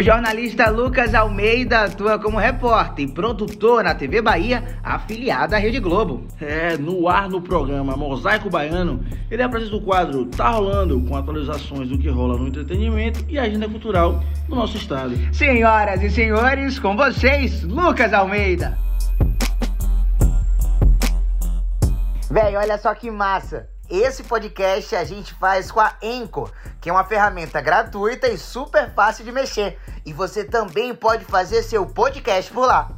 O jornalista Lucas Almeida atua como repórter e produtor na TV Bahia, afiliada à Rede Globo. É, no ar no programa Mosaico Baiano, ele apresenta o quadro Tá Rolando, com atualizações do que rola no entretenimento e agenda cultural do nosso estado. Senhoras e senhores, com vocês, Lucas Almeida. Véi, olha só que massa. Esse podcast a gente faz com a Anchor, que é uma ferramenta gratuita e super fácil de mexer. E você também pode fazer seu podcast por lá.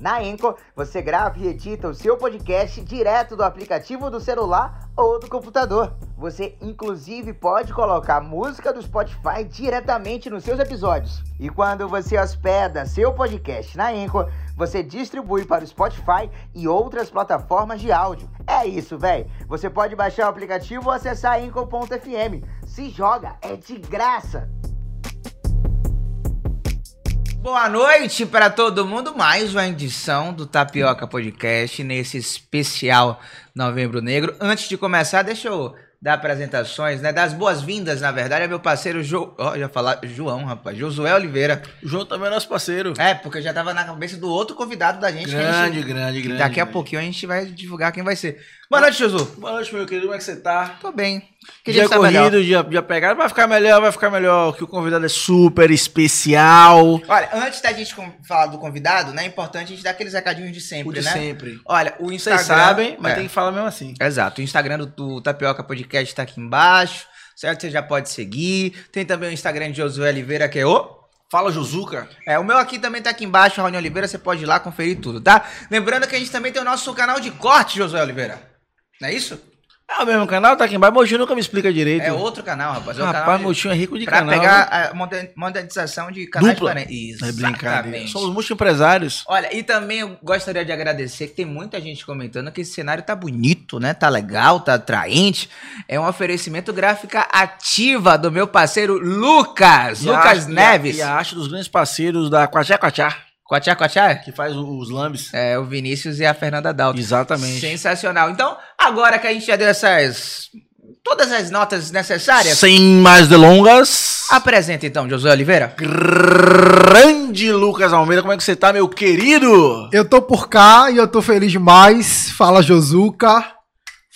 Na Anchor, você grava e edita o seu podcast direto do aplicativo do celular ou do computador. Você, inclusive, pode colocar música do Spotify diretamente nos seus episódios. E quando você hospeda seu podcast na Anchor, você distribui para o Spotify e outras plataformas de áudio. É isso, velho. Você pode baixar o aplicativo ou acessar anchor.fm. Se joga, é de graça. Boa noite para todo mundo. Mais uma edição do Tapioca Podcast nesse especial Novembro Negro. Antes de começar, deixa eu dar apresentações, né? Das boas-vindas, na verdade, é meu parceiro Jo... Ó, já falar João, rapaz. Josué Oliveira. João também é nosso parceiro. É, porque já tava na cabeça do outro convidado da gente. a Grande, gente- grande, grande. Daqui a grande. pouquinho a gente vai divulgar quem vai ser. Boa noite, Josu. Boa noite, meu querido. Como é que você tá? Tô bem. Que dia tá melhor. corrido, dia, dia pegado. Vai ficar melhor, vai ficar melhor, que o convidado é super especial. Olha, antes da gente falar do convidado, né? É importante a gente dar aqueles recadinhos de sempre, O de né? sempre. Olha, o Instagram. Vocês sabem, mas É. tem que falar mesmo assim. Exato. O Instagram do, do Tapioca Podcast tá aqui embaixo. Certo? Você já pode seguir. Tem também o Instagram de Josué Oliveira, que é o. Fala, Juzuca. É, o meu aqui também tá aqui embaixo, Raoni Oliveira. Você pode ir lá conferir tudo, tá? Lembrando que a gente também tem o nosso canal de corte, Josué Oliveira. Não é isso? É o mesmo canal, tá aqui embaixo. Motinho nunca me explica direito. É outro canal, rapaz. É Rapaz, canal de- é rico de pra canal. pegar a moder- monetização de canais Dupla. diferentes. É brincadeira. Somos multi-empresários. Olha, e também eu gostaria de agradecer que tem muita gente comentando que esse cenário tá bonito, né? Tá legal, tá atraente. É um oferecimento gráfica ativa do meu parceiro Lucas, E a Lucas arte- Neves. E a, e a arte dos grandes parceiros da Quachá Quachá, Quachá, quachá? que faz os lambes. É, o Vinícius e a Fernanda Dalton. Exatamente. Sensacional. Então, agora que a gente já deu essas... Todas as notas necessárias, Sem mais delongas. apresenta então, Josué Oliveira. Grande Lucas Almeida, como é que você tá, meu querido? Eu tô por cá e eu tô feliz demais. Fala Josuca.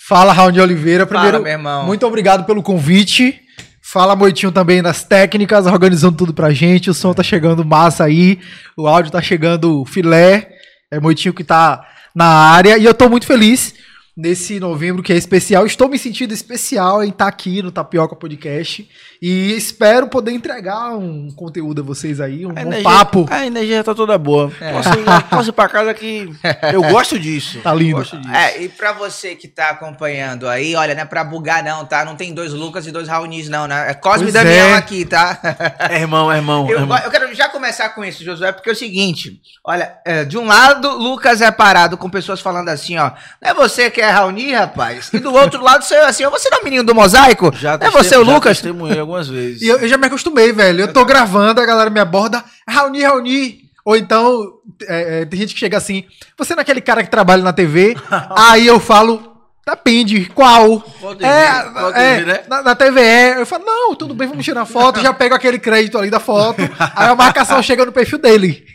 Fala Raul de Oliveira. Primeiro, Fala, meu irmão. muito obrigado pelo convite. Fala Moitinho também das técnicas, organizando tudo pra gente. O som tá chegando massa aí. O áudio tá chegando filé. É Moitinho que tá na área. E eu tô muito feliz nesse novembro que é especial. Estou me sentindo especial em estar aqui no Tapioca Podcast. E espero poder entregar um conteúdo a vocês aí, um A bom energia- papo. A energia tá toda boa. É. Posso, ir, posso ir pra casa que eu gosto disso. Tá lindo. Gosto disso. É, e pra você que tá acompanhando aí, olha, não é pra bugar não, tá? Não tem dois Lucas e dois Raunis não, né? É Cosme e Pois Damião é. aqui, tá? É irmão, é irmão. é Eu, irmão. eu quero já começar com isso, Josué, porque é o seguinte, olha, é, de um lado, Lucas é parado com pessoas falando assim, ó, não é você que é Raoni, rapaz? E do outro lado, sou eu assim, você não é o menino do mosaico? Já é você o já Lucas? testemunhei algumas vezes. E eu, eu já me acostumei, velho. Eu tô gravando, a galera me aborda, Raoni, Raoni. Ou então, é, é, tem gente que chega assim, você não é aquele cara que trabalha na TV? Aí eu falo, depende, qual? Qual TV? É, Qual é, TV, né? na, na TVE. Eu falo, não, tudo bem, vamos tirar foto. já pego aquele crédito ali da foto. aí a marcação chega no perfil dele.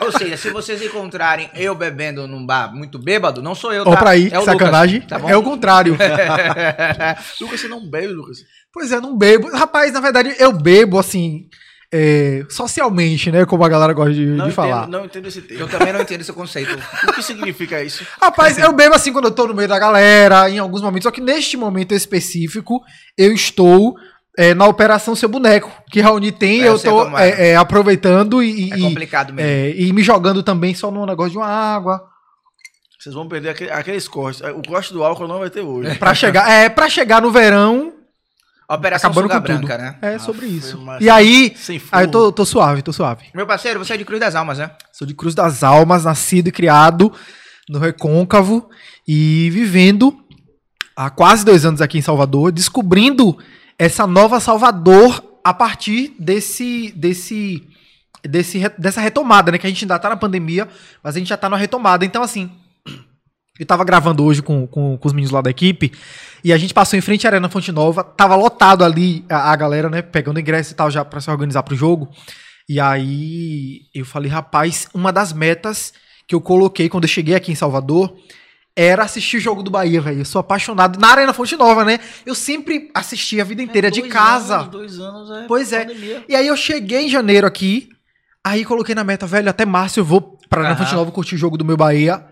Ou seja, se vocês encontrarem eu bebendo num bar muito bêbado, não sou eu, tá? pra aí, é o sacanagem. Lucas, tá bom? é o contrário. Lucas, você não bebe, Lucas? Pois é, não bebo. Rapaz, na verdade, eu bebo, assim, é, socialmente, né? Como a galera gosta de, Não de falar. entendo, não entendo esse termo. Eu também não entendo esse conceito. O que significa isso? Rapaz, eu bebo assim quando eu tô no meio da galera, em alguns momentos. Só que neste momento específico, eu estou é, na Operação Seu Boneco, que Raoni tem, É, eu eu tô é. é, é, aproveitando e, É e- complicado mesmo. é, e me jogando também só no negócio de uma água. Vocês vão perder aquele- aqueles cortes. O corte do álcool não vai ter hoje. Pra chegar, é, pra chegar no verão, Operação acabando Suga com tudo. Branca, né? é Ah, sobre isso. E aí, aí eu tô, tô suave, tô suave. Meu parceiro, você é de Cruz das Almas, né? Sou de Cruz das Almas, nascido e criado no Recôncavo e vivendo há quase dois anos aqui em Salvador, descobrindo essa nova Salvador a partir desse, desse, desse dessa retomada, né? Que a gente ainda tá na pandemia, mas a gente já tá na retomada. Então, assim, eu tava gravando hoje com, com, com os meninos lá da equipe e a gente passou em frente à Arena Fonte Nova, tava lotado ali a, a galera, né? Pegando ingresso e tal já pra se organizar pro jogo. E aí eu falei, rapaz, uma das metas que eu coloquei quando eu cheguei aqui em Salvador era assistir o jogo do Bahia, velho. Eu sou apaixonado. Na Arena Fonte Nova, né? Eu sempre assisti a vida inteira É, de casa. Anos, dois anos é Pois é. pandemia. E aí eu cheguei em janeiro aqui, aí coloquei na meta, velho, até março eu vou pra Arena. Fonte Nova curtir o jogo do meu Bahia.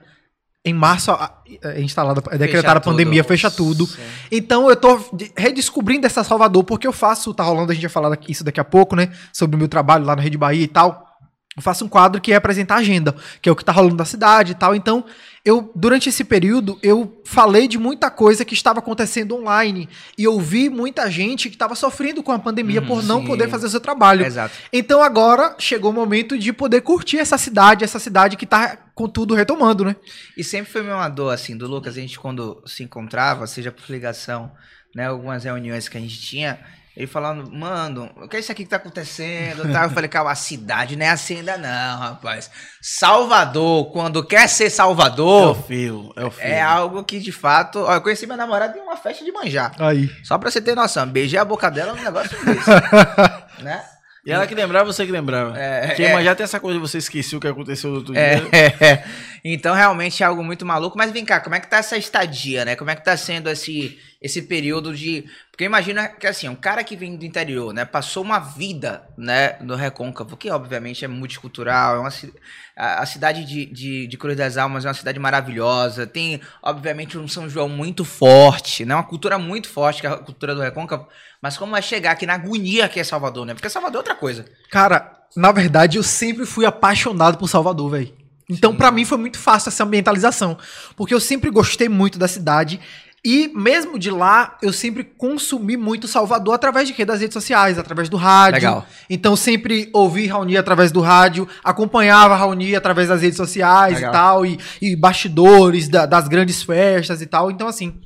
Em março a- é instalada, é decretada a pandemia, fecha tudo. Sim. Então eu tô de- redescobrindo essa Salvador, porque eu faço, tá rolando, a gente vai falar isso daqui a pouco, né? Sobre o meu trabalho lá na Rede Bahia e tal. Eu faço um quadro que é apresentar a agenda, que é o que tá rolando na cidade e tal. Então, eu, durante esse período, eu falei de muita coisa que estava acontecendo online. E eu vi muita gente que estava sofrendo com a pandemia Uhum, por não sim. poder fazer o seu trabalho. Exato. Então agora chegou o momento de poder curtir essa cidade, essa cidade que tá com tudo retomando, né? E sempre foi uma dor, assim, do Lucas, a gente quando se encontrava, seja por ligação, né, algumas reuniões que a gente tinha, ele falando, mano, o que é isso aqui que tá acontecendo? Tá? Eu falei, calma, a cidade não é assim ainda não, rapaz. Salvador, quando quer ser É o Salvador, fio, é o fio. é algo que de fato... Ó, eu conheci minha namorada em uma festa de manjar. Aí. Só pra você ter noção, beijei a boca dela num negócio desse, né? E ela que lembrava, você que lembrava. É, Porque é. já tem essa coisa de você esquecer o que aconteceu no outro É, dia. é. Então, realmente é algo muito maluco. Mas vem cá, como é que tá essa estadia, né? Como é que tá sendo esse, esse período de. Porque imagina que assim, um cara que vem do interior, né? Passou uma vida, né, no Recôncavo, que obviamente é multicultural, é uma a, a cidade de, de, de Cruz das Almas é uma cidade maravilhosa. Tem, obviamente, um São João muito forte, né? Uma cultura muito forte, que é a cultura do Recôncavo. Mas como vai chegar aqui na agonia que é Salvador, né? Porque Salvador é outra coisa. Cara, na verdade, eu sempre fui apaixonado por Salvador, velho. Então, pra mim, foi muito fácil essa ambientalização. Porque eu sempre gostei muito da cidade. E mesmo de lá, eu sempre consumi muito Salvador através de quê? Das redes sociais, através do rádio. Legal. Então, sempre ouvi Raoni através do rádio, acompanhava Raoni através das redes sociais Legal. e tal, e, e bastidores da- das grandes festas e tal. Então, assim,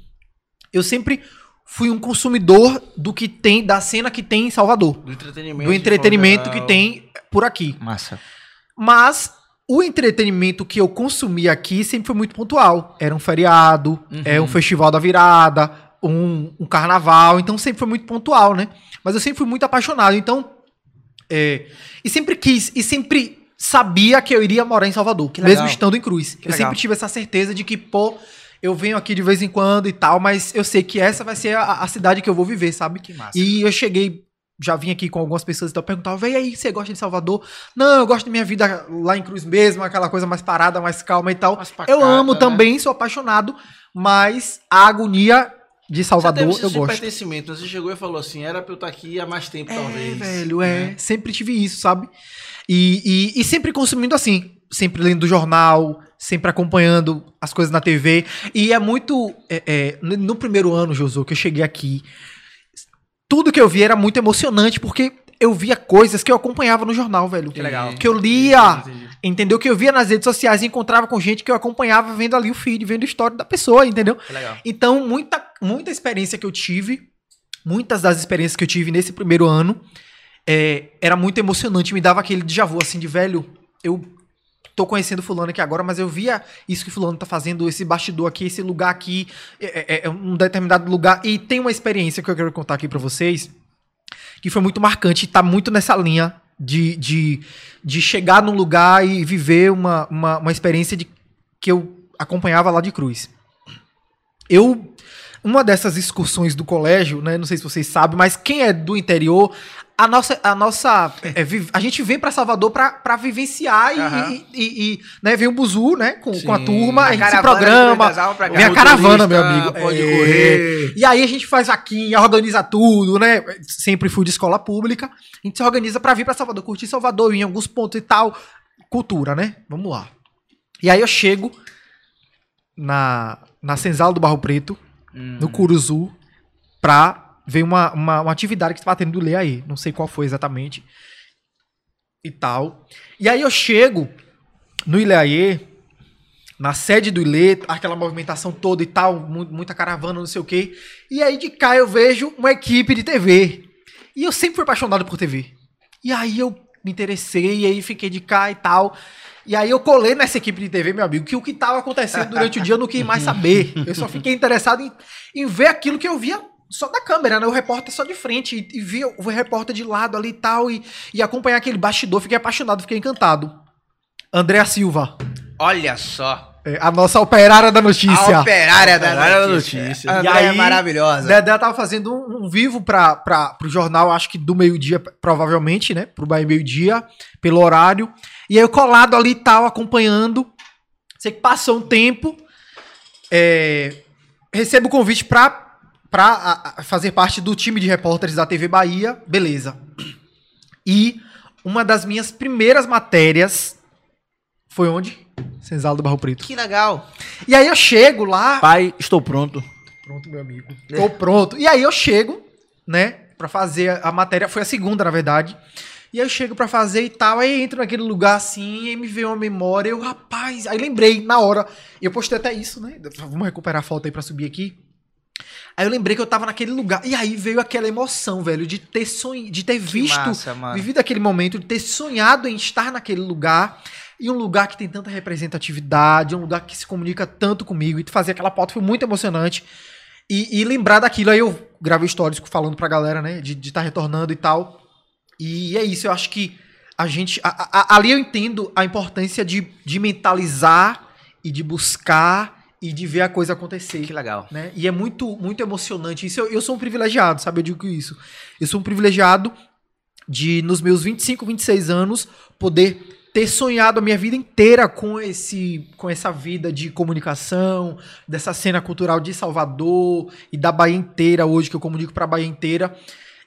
eu sempre fui um consumidor do que tem, da cena que tem em Salvador Do entretenimento. do entretenimento que tem por aqui. Massa. Mas o entretenimento que eu consumi aqui sempre foi muito pontual. Era um feriado, Uhum. é um festival da virada, um, um carnaval, então sempre foi muito pontual, né? Mas eu sempre fui muito apaixonado, então. é, e sempre quis, e sempre sabia que eu iria morar em Salvador, mesmo estando em Cruz. Que eu legal. sempre tive essa certeza de que, pô, eu venho aqui de vez em quando e tal, mas eu sei que essa vai ser a, a cidade que eu vou viver, sabe? Que massa. E eu cheguei, já vim aqui com algumas pessoas e tal, perguntava, vem aí, você gosta de Salvador? Não, eu gosto da minha vida lá em Cruz mesmo, aquela coisa mais parada, mais calma e tal. Mais eu pacata, amo né? também, sou apaixonado, mas a agonia de Você Salvador teve eu gosto. pertencimento. Você chegou e falou assim: era pra eu estar aqui há mais tempo, É, talvez. velho, é. né? Sempre tive isso, sabe? E, e, e sempre consumindo assim, sempre lendo jornal, sempre acompanhando as coisas na TV. E é muito. é, é, no no primeiro ano, Josu, que eu cheguei aqui, tudo que eu vi era muito emocionante, porque eu via coisas que eu acompanhava no jornal, velho. Que legal. Que eu lia, entendeu? Que eu via nas redes sociais e encontrava com gente que eu acompanhava vendo ali o feed, vendo a história da pessoa, entendeu? Que legal. Então, muita, muita experiência que eu tive, muitas das experiências que eu tive nesse primeiro ano, é, era muito emocionante, me dava aquele déjà vu, assim, de velho, eu tô conhecendo fulano aqui agora, mas eu via isso que fulano tá fazendo, esse bastidor aqui, esse lugar aqui, é, é- é um determinado lugar, e tem uma experiência que eu quero contar aqui pra vocês, que foi muito marcante, tá muito nessa linha de, de, de chegar num lugar e viver uma, uma, uma experiência de, que eu acompanhava lá de Cruz. Eu. Uma dessas excursões do colégio, né? Não sei se vocês sabem, mas quem é do interior, a nossa. A, nossa, é, a gente vem pra Salvador pra, pra vivenciar e, e, e- e, né, vem o Buzu, né? Com, com a turma, a, A gente se programa. Vem a caravana, meu amigo. Pode É. correr. E aí a gente faz vaquinha, organiza tudo, né? Sempre fui de escola pública. A gente se organiza pra vir pra Salvador, curtir Salvador, em alguns pontos e tal. Cultura, né? Vamos lá. E aí eu chego na, na senzala do Barro Preto, Hum. no Curuzu, pra ver uma, uma, uma atividade que estava tendo do Lê aí. Não sei qual foi exatamente. E tal. E aí eu chego no Ileaê, na sede do Ilê, aquela movimentação toda e tal, mu- muita caravana, não sei o quê. E aí de cá eu vejo uma equipe de TV. E eu sempre fui apaixonado por TV. E aí eu me interessei, e aí fiquei de cá e tal. E aí eu colei nessa equipe de TV, meu amigo, que o que estava acontecendo durante o dia eu não quis mais saber. Eu só fiquei interessado em, em ver aquilo que eu via só da câmera, né? O repórter só de frente e, e via o repórter de lado ali e tal e, e acompanhar aquele bastidor. Fiquei apaixonado, fiquei encantado. Andréa Silva, Olha só. é, a nossa operária da notícia. A operária da Operária da notícia. notícia. A E Andréia é aí, maravilhosa. Dedé tava fazendo um, um vivo para pro jornal, acho que do meio-dia, provavelmente, né? Pro Bahia meio-dia, pelo horário. E aí eu colado ali e tal, acompanhando. Sei que passou um tempo. é, recebo o convite pra, pra a- a fazer parte do time de repórteres da TV Bahia. Beleza. E uma das minhas primeiras matérias foi onde? Senzala do Barro Preto. Que legal. E aí eu chego lá. Pai, estou pronto. Pronto, meu amigo. Tô pronto. E aí eu chego, né, Pra fazer a matéria. Foi a segunda, na verdade. E aí eu chego pra fazer e tal. Aí entro naquele lugar assim, e me veio uma memória. Eu, rapaz. Aí lembrei na hora. E eu postei até isso, né? Vamos recuperar a foto aí pra subir aqui. Aí eu lembrei que eu tava naquele lugar. E aí veio aquela emoção, velho, de ter sonho, de ter Que visto, massa, vivido aquele momento, de ter sonhado em estar naquele lugar. E um lugar que tem tanta representatividade, um lugar que se comunica tanto comigo. E fazer aquela foto foi muito emocionante. E, e lembrar daquilo, aí eu gravei stories falando pra galera, né? De estar retornando e tal. E é isso, eu acho que a gente. a- a- ali eu entendo a importância de, de mentalizar e de buscar e de ver a coisa acontecer Que legal. né? E é muito, muito emocionante. Isso eu, eu sou um privilegiado, sabe? Eu digo isso. Eu sou um privilegiado de, nos meus 25, 26 anos, poder ter sonhado a minha vida inteira com esse com essa vida de comunicação, dessa cena cultural de Salvador e da Bahia inteira hoje que eu comunico pra Bahia inteira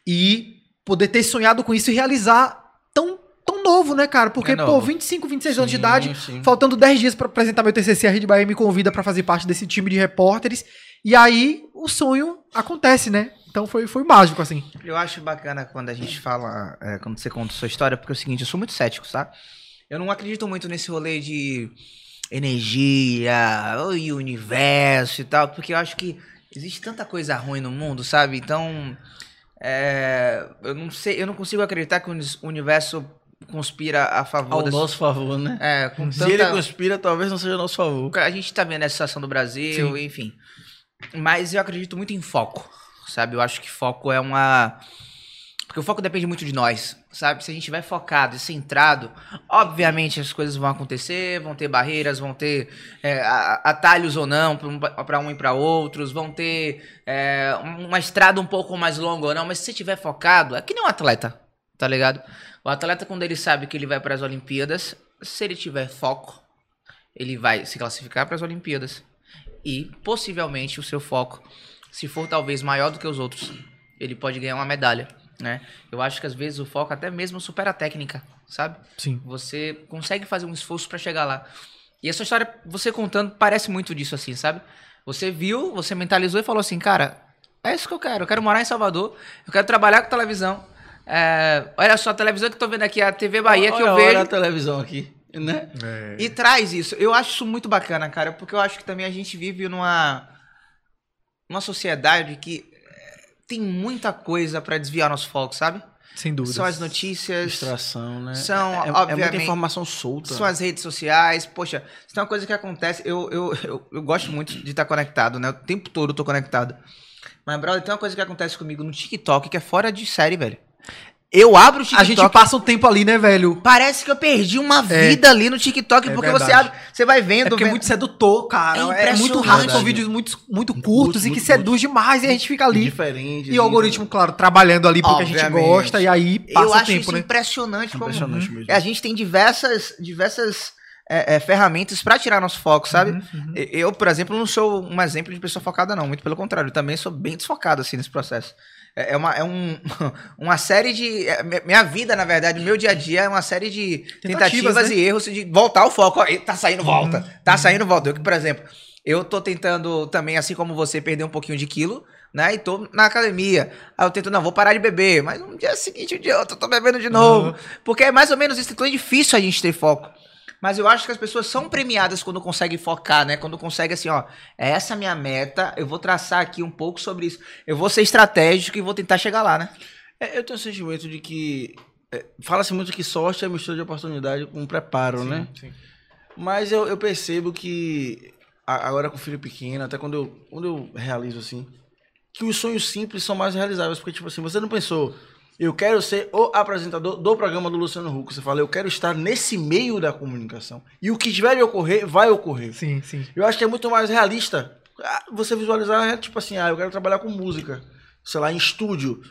e poder ter sonhado com isso e realizar tão tão novo, né, cara? Porque É pô, novo. 25, 26 anos de Sim, idade, sim. Faltando 10 dias pra apresentar meu TCC, a Rede Bahia me convida pra fazer parte desse time de repórteres. E aí o sonho acontece, né? Então foi, foi mágico, assim. Eu acho bacana quando a gente fala, é, quando você conta a sua história, porque é o seguinte, eu sou muito cético, tá? Eu não acredito muito nesse rolê de energia, e universo e tal, porque eu acho que existe tanta coisa ruim no mundo, sabe? Então, é, eu não sei, eu não consigo acreditar que o uni- universo conspira a favor Ao das- nosso favor, né? É, com Se ele conspira, talvez não seja a nosso favor. A gente tá vendo essa situação do Brasil, Sim. enfim. Mas eu acredito muito em foco, sabe? Eu acho que foco é uma. Porque o foco depende muito de nós, sabe? Se a gente estiver focado e centrado, obviamente as coisas vão acontecer, vão ter barreiras, vão ter é, a- atalhos ou não, para um e para outros, vão ter é, uma estrada um pouco mais longa ou não, mas se você estiver focado, é que nem um atleta, tá ligado? O atleta, quando ele sabe que ele vai para as Olimpíadas, se ele tiver foco, ele vai se classificar para as Olimpíadas. E possivelmente o seu foco, se for talvez maior do que os outros, ele pode ganhar uma medalha, né? Eu acho que às vezes o foco até mesmo supera a técnica, sabe? Sim. Você consegue fazer um esforço para chegar lá. E essa história, você contando, parece muito disso assim, sabe? Você viu, você mentalizou e falou assim, cara, é isso que eu quero. Eu quero morar em Salvador, eu quero trabalhar com televisão. É, olha só a televisão que eu tô vendo aqui, a TV Bahia que olha, eu olha vejo. a televisão aqui, né? E traz isso. Eu acho isso muito bacana, cara, porque eu acho que também a gente vive numa numa sociedade que eh, tem muita coisa pra desviar nosso foco, sabe? Sem dúvida. São as notícias, Distração, né? São, é, é muita obviamente, informação solta. são as redes sociais. Poxa, isso é uma coisa que acontece. Eu, eu, eu, eu gosto muito de estar conectado, né? O tempo todo eu tô conectado. Mas, brother, tem uma coisa que acontece comigo no TikTok que é fora de série, velho. Eu abro o TikTok. A gente passa um tempo ali, né, velho? Parece que eu perdi uma vida ali no TikTok, É porque você verdade. abre, você vai É vendo, porque é vendo- muito sedutor, cara. É É, muito impressionante. rápido, são vídeos muito, muito curtos e que muito, seduz demais e a gente fica ali. Diferente. E o algoritmo, claro, trabalhando ali porque a gente Obviamente. gosta e aí passa eu o acho tempo, isso né? impressionante, como Impressionante mesmo. É, a gente tem diversas, diversas é, é, ferramentas pra tirar nosso foco, sabe? Uhum, E- Eu, por exemplo, não sou um exemplo de pessoa focada, não. Muito pelo contrário, eu também sou bem desfocado, assim, nesse processo. É, é uma, é um, uma série de... é, mi- minha vida, na verdade, meu dia a dia é uma série de tentativas, Tentativas, né? Uhum. e erros de voltar ao foco. Tá saindo, volta. Tá saindo, volta. Eu, que, por exemplo, eu tô tentando também, assim como você, perder um pouquinho de quilo, né? E tô na academia. Aí eu tento, não, vou parar de beber. Mas no dia seguinte, um dia outro, eu tô bebendo de novo. Uhum. Porque é mais ou menos isso. Então é difícil a gente ter foco. Mas eu acho que as pessoas são premiadas quando conseguem focar, né? Quando conseguem assim, ó, é essa a minha meta, eu vou traçar aqui um pouco sobre isso. Eu vou ser estratégico e vou tentar chegar lá, né? É, eu tenho o sentimento de que. é, Fala-se muito que sorte é mistura de oportunidade com preparo, né? Mas eu, eu percebo que agora com o filho pequeno, até quando eu, quando eu realizo assim, que os sonhos simples são mais realizáveis. Porque, tipo assim, você não pensou, eu quero ser o apresentador do programa do Luciano Huck. Você fala, eu quero estar nesse meio da comunicação. E o que tiver de ocorrer, vai ocorrer. Sim, sim. Eu acho que é muito mais realista ah, você visualizar, é tipo assim, ah, eu quero trabalhar com música, sei lá, em estúdio.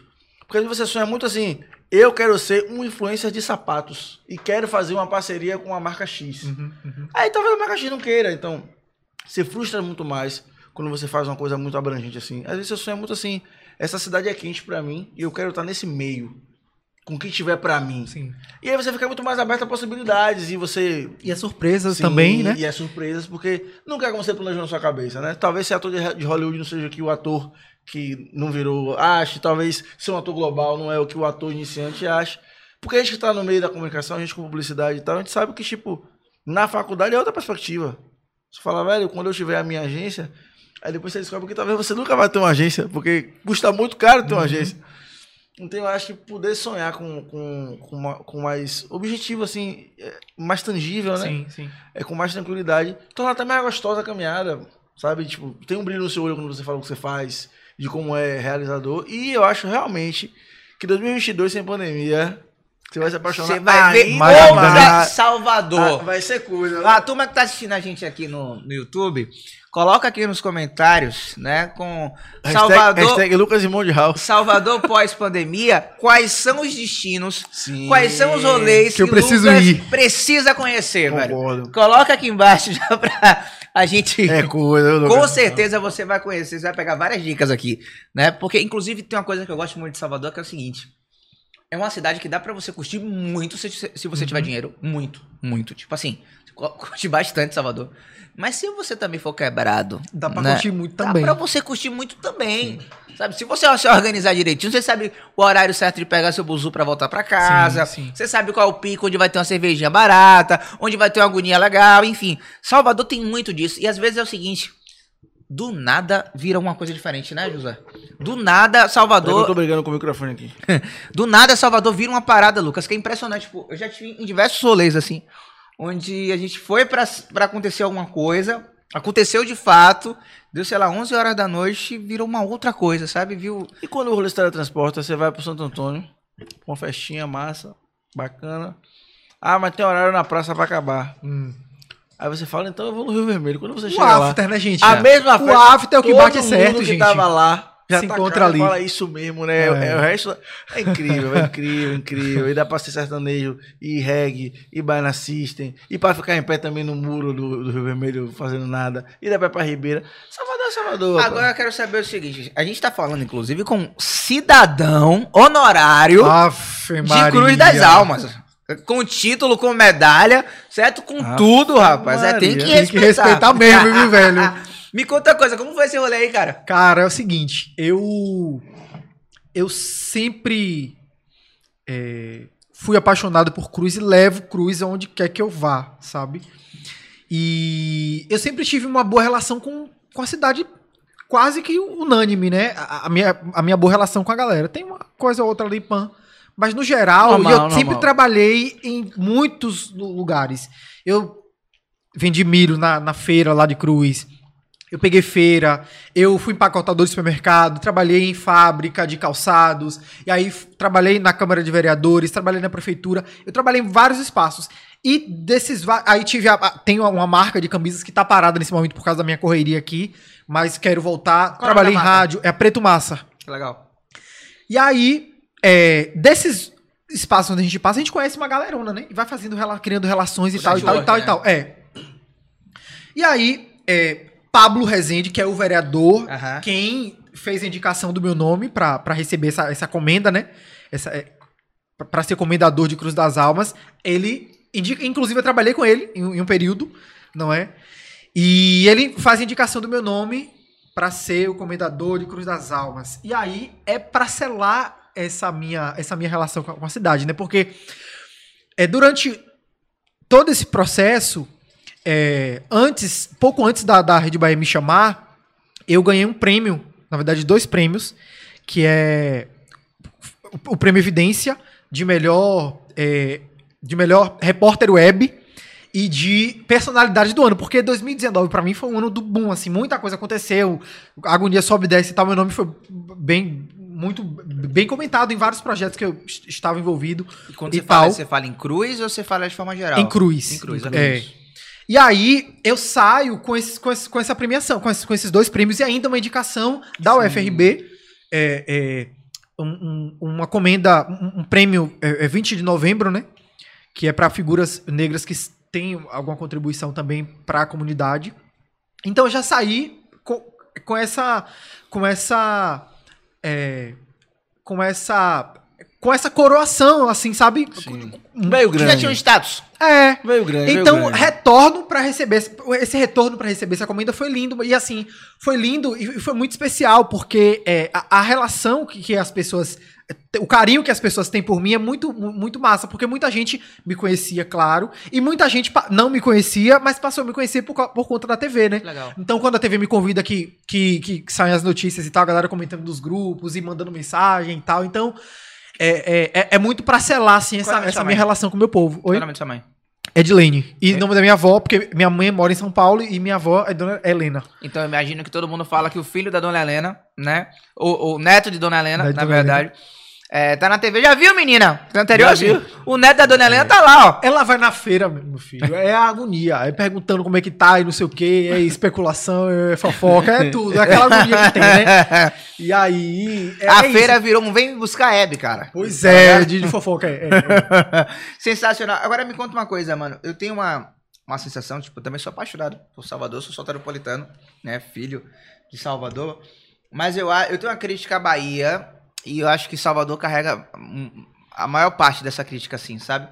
Porque você sonha muito assim, eu quero ser um influencer de sapatos e quero fazer uma parceria com a marca X. Uhum, uhum. Aí talvez a marca X não queira, então você frustra muito mais quando você faz uma coisa muito abrangente assim. Às vezes você sonha muito assim, essa cidade é quente pra mim e eu quero estar nesse meio. Com quem tiver pra mim. Sim. E aí você fica muito mais aberto a possibilidades e você E as surpresas Sim, também, né? E as surpresas, porque nunca é como você planejou na sua cabeça, né? Talvez ser ator de Hollywood não seja que o ator que não virou ache, talvez ser um ator global não é o que o ator iniciante acha. Porque a gente que tá no meio da comunicação, a gente com publicidade e tal, a gente sabe que, tipo, na faculdade é outra perspectiva. Você fala, velho, quando eu tiver a minha agência, aí depois você descobre que talvez você nunca vai ter uma agência, porque custa muito caro ter uma agência. Então eu acho que poder sonhar com, com, com, uma- com mais objetivo, assim, é, mais tangível, né? Sim, sim. é com mais tranquilidade. Torna até mais gostosa a caminhada, sabe? Tipo, tem um brilho no seu olho quando você fala o que você faz, de como é realizador. E eu acho realmente que 2022 sem pandemia, você vai se apaixonar. Você vai ver mais, outra né? mais. Salvador. Ah, vai ser coisa. A turma que tá assistindo a gente aqui no, no YouTube, coloca aqui nos comentários, né, com Hashtag, Salvador, hashtag Lucas e House. Salvador pós-pandemia, quais são os destinos, Sim. quais são os rolês Que eu preciso Lucas ir. precisa conhecer, velho. Concordo. Coloca aqui embaixo já pra a gente... É coisa, Com certeza você vai conhecer, você vai pegar várias dicas aqui, né? Porque, inclusive, tem uma coisa que eu gosto muito de Salvador, que é o seguinte. É uma cidade que dá pra você curtir muito se, se você Uhum. tiver dinheiro. Muito, muito. Tipo assim, curte bastante Salvador. Mas se você também for quebrado... Dá pra né? curtir muito Dá também. pra você curtir muito também. Sabe? Se você se organizar direitinho, você sabe o horário certo de pegar seu buzu pra voltar pra casa. Sim, sim. Você sabe qual é o pico onde vai ter uma cervejinha barata, onde vai ter uma agonia legal, enfim. Salvador tem muito disso. E às vezes é o seguinte: do nada vira uma coisa diferente, né, José? Do nada, Eu tô Salvador. brigando com o microfone aqui. Do nada, Salvador vira uma parada, Lucas, que é impressionante. Tipo, eu já tive em diversos rolês, assim, onde a gente foi pra, pra acontecer alguma coisa, aconteceu de fato, deu, sei lá, 11 horas da noite, virou uma outra coisa, sabe? Viu? E quando o rolê se teletransporta, você vai pro Santo Antônio, com uma festinha massa, bacana. Ah, mas tem horário na praça pra acabar. Hum. Aí você fala, então eu vou no Rio Vermelho. Quando você O chega lá, after, né, gente? a mesma O after é o que bate certo, mundo que gente. tava lá já Se tá encontra cara, ali. fala isso mesmo, né? É. É, o resto é incrível, é incrível, incrível. E dá pra ser sertanejo, e reggae, e Baiana System, e pra ficar em pé também no muro do, do Rio Vermelho fazendo nada. E dá pra ir pra Ribeira. Salvador, Salvador. Agora eu quero saber o seguinte: a gente tá falando, inclusive, com um cidadão honorário Afe de. Cruz das Almas. Com título, com medalha, certo? Com Ave tudo, rapaz. É, tem que Maria. respeitar. Tem que respeitar mesmo, viu, velho? Me conta uma coisa, como foi esse rolê aí, cara? Cara, é o seguinte, eu eu sempre é, fui apaixonado por cruz e levo cruz aonde quer que eu vá, sabe? E eu sempre tive uma boa relação com, com a cidade quase que unânime, né? A, a minha, a minha boa relação com a galera. Tem uma coisa ou outra ali, pan. Mas no geral, Normal, eu normal. sempre trabalhei em muitos lu- lugares. Eu vendi milho na, na feira lá de Cruz. Eu peguei feira, eu fui empacotador de supermercado, trabalhei em fábrica de calçados, e aí trabalhei na Câmara de Vereadores, trabalhei na prefeitura, eu trabalhei em vários espaços. E desses aí tive a, uma marca de camisas que tá parada nesse momento por causa da minha correria aqui, mas quero voltar. Qual é trabalhei em da marca? rádio, é a Preto Massa. Que legal. E aí, é, desses espaços onde a gente passa, a gente conhece uma galerona, né? E vai fazendo, criando relações e tal, e tal, e tal, e tal. É. E aí, é, Pablo Rezende, que é o vereador, quem fez a indicação do meu nome pra pra receber essa, essa comenda, né? Essa, é, pra- pra ser comendador de Cruz das Almas, ele indica, inclusive eu trabalhei com ele em, um- em um período, não é? E ele faz a indicação do meu nome pra ser o comendador de Cruz das Almas. E aí é pra selar essa minha, essa minha relação com a, cidade, né? Porque é, durante todo esse processo, é, antes, pouco antes da, da Rede Bahia me chamar, eu ganhei um prêmio, na verdade, dois prêmios, que é o, prêmio Evidência de melhor, é, de melhor repórter web e de personalidade do ano, porque 2019 pra mim foi um ano do boom, assim, muita coisa aconteceu, a agonia sobe e desce e tal, meu nome foi bem muito bem comentado em vários projetos que eu est- estava envolvido E quando e você fala, tal. você fala em cruz ou você fala de forma geral? Em cruz. Em cruz, É. E aí eu saio com, esse, com, esse- com essa premiação, com, esse- com esses dois prêmios e ainda uma indicação da UFRB, é, é, um- um- uma comenda, um, um prêmio é, é 20 de novembro, né? Que é para figuras negras que têm alguma contribuição também para a comunidade. Então eu já saí com, com essa, com essa, é, com essa, com essa coroação, assim, sabe? Sim. Veio Que já grande. tinha um status. É, Veio grande. veio então, grande. retorno pra receber. esse- retorno pra receber essa comenda foi lindo. E assim, foi lindo e foi muito especial, porque é, a, a relação que, que as pessoas. O carinho que as pessoas têm por mim é muito, mu- muito massa, porque muita gente me conhecia, claro, e muita gente não me conhecia, mas passou a me conhecer por, por conta da TV, né? Legal. Então, quando a TV me convida que, que, que saem as notícias e tal, a galera comentando dos grupos e mandando mensagem e tal. Então, é, é, é- é muito pra selar, assim, Qual é essa, essa minha relação com o meu povo. Qual é Oi? o nome da sua mãe? Edilene. E É? o nome da minha avó, porque minha mãe mora em São Paulo e minha avó é Dona Helena. Então eu imagino que todo mundo fala que o filho da Dona Helena, né? O, o neto de Dona Helena, na Dona verdade. É, tá na TV. Já viu, menina? Anterior, Já viu? O neto da Dona Helena tá lá, ó. Ela vai na feira, meu filho. É a agonia. É perguntando como é que tá e não sei o que. É especulação, é fofoca, é tudo. É aquela agonia que tem, né? E aí. é- a é feira isso. virou um vem buscar Hebe, cara. Pois é, de, de fofoca. É, é. Sensacional. Agora me conta uma coisa, mano. Eu tenho uma, uma sensação, tipo, eu também sou apaixonado por Salvador, sou soteropolitano, né? Filho de Salvador. Mas eu, eu tenho uma crítica à Bahia e eu acho que Salvador carrega a maior parte dessa crítica, assim, sabe?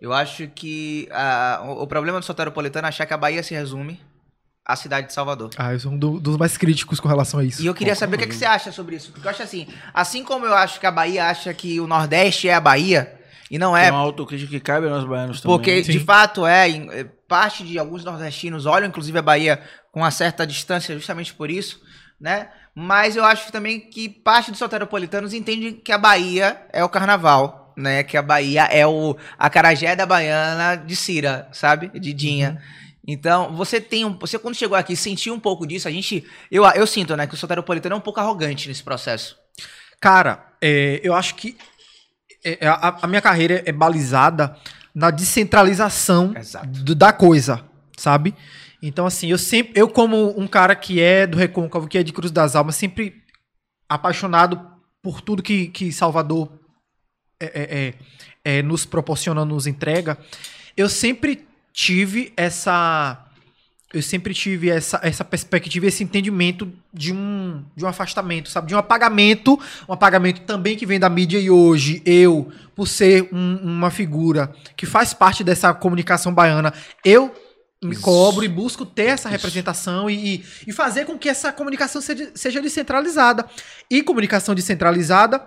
Eu acho que ah, o, o problema do soteropolitano é achar que a Bahia se resume à cidade de Salvador. Ah, eu sou um do- dos mais críticos com relação a isso. E eu queria saber o que, é que você acha sobre isso. Porque eu acho assim, assim como eu acho que a Bahia acha que o Nordeste é a Bahia, e não é É uma autocrítica que cabe a nós baianos também. porque, Sim. de fato, é, é, parte de alguns nordestinos olham, inclusive, a Bahia com uma certa distância justamente por isso, né? Mas eu acho também que parte dos soteropolitanos entende que a Bahia é o carnaval, né? Que a Bahia é o a carajé da baiana de Cira, sabe? De Dinha. Então, você tem um, você quando chegou aqui sentiu um pouco disso, a gente, eu, eu sinto, né, que o soteropolitano é um pouco arrogante nesse processo. Cara, é, eu acho que é, a, a minha carreira é balizada na descentralização do- da coisa, sabe? Então, assim, eu sempre, eu como um cara que é do Recôncavo, que é de Cruz das Almas, sempre apaixonado por tudo que, que Salvador é, é, é, é, nos proporciona, nos entrega, eu sempre tive essa eu sempre tive essa, essa perspectiva, esse entendimento de um, de um afastamento, sabe? De um apagamento, um apagamento também que vem da mídia e hoje eu, por ser um- uma figura que faz parte dessa comunicação baiana, eu me Isso. cobro e busco ter essa Isso. representação e, e, e fazer com que essa comunicação seja, seja descentralizada. E comunicação descentralizada,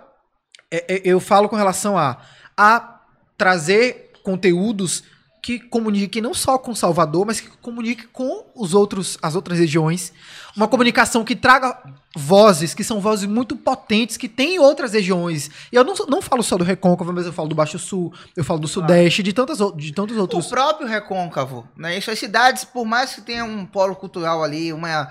é- é- eu falo com relação a, a trazer conteúdos que comuniquem não só com Salvador, mas que comuniquem com os outros, as outras regiões. Uma comunicação que traga vozes, que são vozes muito potentes, que tem em outras regiões. E eu não, não falo só do Recôncavo, mas eu falo do Baixo Sul, eu falo do Sudeste, de, tantas, de tantos outros. O próprio Recôncavo, né? Isso, as cidades, por mais que tenha um polo cultural ali, uma,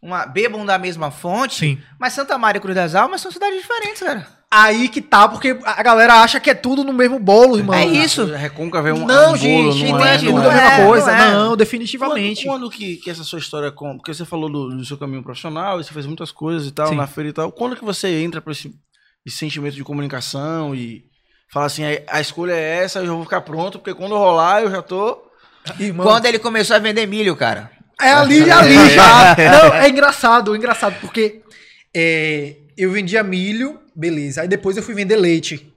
uma bebam da mesma fonte, Sim. mas Santa Maria e Cruz das Almas são cidades diferentes, cara. Aí que tá, porque a galera acha que é tudo no mesmo bolo, irmão. É isso. Recôncavo é um, Não, é um gente, bolo, não, não é é, tudo não a é. mesma é, coisa. não é. Não, definitivamente. Quando, quando que, que essa sua história com. Porque você falou do, do seu caminho profissional, e você fez muitas coisas e tal, Sim. na feira e tal. Quando que você entra pra esse, esse sentimento de comunicação e fala assim, a, a escolha é essa, eu já vou ficar pronto, porque quando rolar eu já tô. Irmão, Quando ele começou a vender milho, cara. É ali, ali já. Não, é engraçado, é engraçado, porque é, eu vendia milho, beleza. Aí depois eu fui vender leite.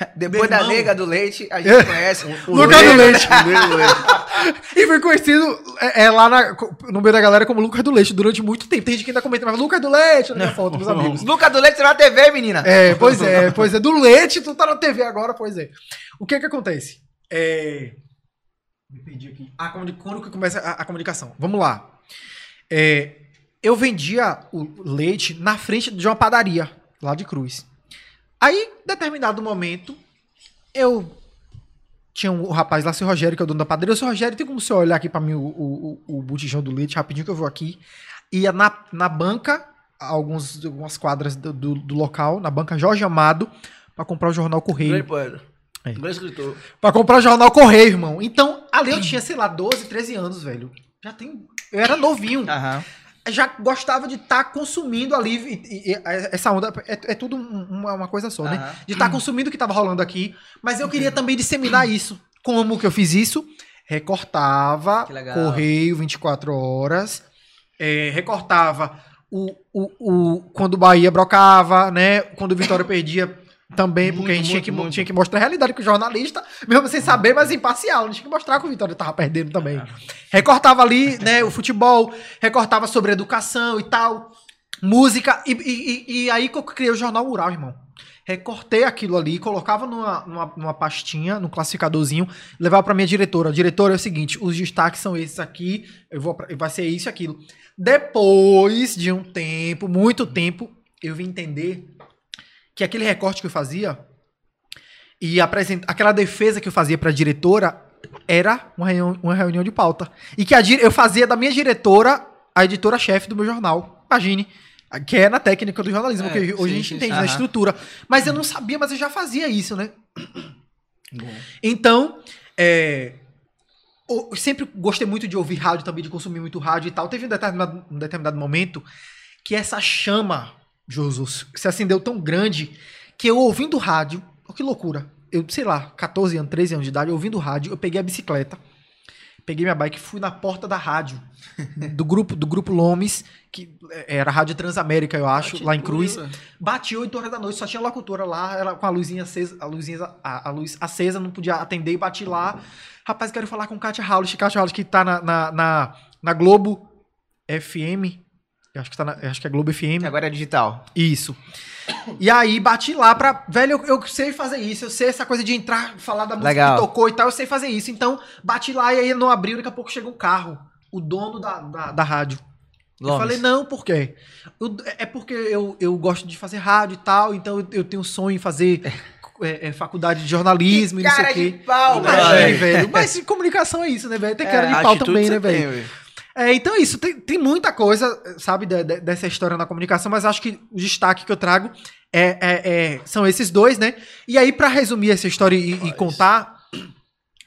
Depois da nega do leite, a gente conhece. Lucas do Leite. E foi conhecido é, é, lá na- no meio da galera como Lucas do Leite durante muito tempo. Tem gente que ainda comenta, mas Lucas do Leite, na minha foto, meus amigos. Luca do Leite tá na TV, menina. É, pois é, pois é. Do leite, tu tá na TV agora, pois é. O que que acontece? É... Me perdi aqui. Ah, comuni- quando que começa a, a comunicação? Vamos lá. É, eu vendia o leite na frente de uma padaria, lá de Cruz. Aí, em determinado momento, eu tinha um, rapaz lá, seu Rogério, que é o dono da padaria. O seu Rogério, tem como você olhar aqui pra mim o, o, o, botijão do leite, rapidinho que eu vou aqui. Ia na, na banca, alguns, algumas quadras do, do, do local, na banca Jorge Amado, pra comprar o jornal Correio. Grande poeta. É. Grande escritor. Pra comprar o jornal Correio, irmão. Então, ali eu tinha, sei lá, 12, 13 anos, velho. Já tem. Eu era novinho. Aham. Já gostava de estar consumindo ali. e- e- essa onda é, é tudo um- uma, uma coisa só, né? De estar consumindo o que tava rolando aqui. Mas eu queria também disseminar isso. Como que eu fiz isso? Recortava. Correio 24 horas. é, recortava o, o, o, quando o Bahia brocava, né? Quando o Vitória perdia também, porque a gente Muito, tinha, que, muito, muito. tinha que mostrar a realidade que o jornalista, mesmo sem saber, mas imparcial, não tinha que mostrar que o Vitória tava perdendo também. Recortava ali, né, o futebol, recortava sobre educação e tal, música, e, e, e- aí que eu criei o Jornal Rural, irmão. Recortei aquilo ali, colocava numa, numa, numa pastinha, num classificadorzinho, levava pra minha diretora. Diretora, é o seguinte, os destaques são esses aqui, eu vou, vai ser isso e aquilo. Depois de um tempo, muito tempo, eu vim entender que aquele recorte que eu fazia e apresent... aquela defesa que eu fazia pra diretora era uma reunião, uma reunião de pauta. E que a dire- eu fazia da minha diretora a editora-chefe do meu jornal. Imagine. Que é na técnica do jornalismo, É, que hoje sim, a gente sim, entende, sim. na estrutura. Mas eu não sabia, mas eu já fazia isso, né? Então, é, eu sempre gostei muito de ouvir rádio também, de consumir muito rádio e tal. Teve um determinado, um determinado momento que essa chama, Jesus, se acendeu tão grande que eu ouvindo rádio, oh, que loucura. Eu, sei lá, 14 anos, 13 anos de idade, ouvindo rádio, eu peguei a bicicleta, peguei minha bike e fui na porta da rádio do grupo do grupo Lomes, que era a Rádio Transamérica, eu acho, lá em Cruz. Bati 8 horas da noite, só tinha locutora lá, ela com a luzinha acesa, a luzinha, a, a luz acesa, não podia atender e bati lá. Rapaz, quero falar com Katia Haulich, Katia Haulich que tá na, na, na, na Globo FM, acho que, tá na, eu acho que é Globo FM. Agora é digital. Isso. E aí bati lá pra. Velho, eu, eu sei fazer isso. Eu sei essa coisa de entrar, falar da música Legal. que tocou e tal. Eu sei fazer isso. Então, bati lá e aí não abriu. Daqui a pouco chegou um carro. O dono da, da, da rádio. Eu Lomes. falei, não, por quê? Eu- é porque eu, eu gosto de fazer rádio e tal. Então eu, eu tenho um sonho em fazer é, é, faculdade de jornalismo e não sei o Cara quê. de pau, Imagine, velho. Mas comunicação é isso, né, velho? Tem cara É, de pau também, né, velho? É, então é isso. Tem, tem muita coisa, sabe, de- de- dessa história na comunicação, mas acho que o destaque que eu trago é, é- é- são esses dois, né? E aí, pra resumir essa história e, e contar,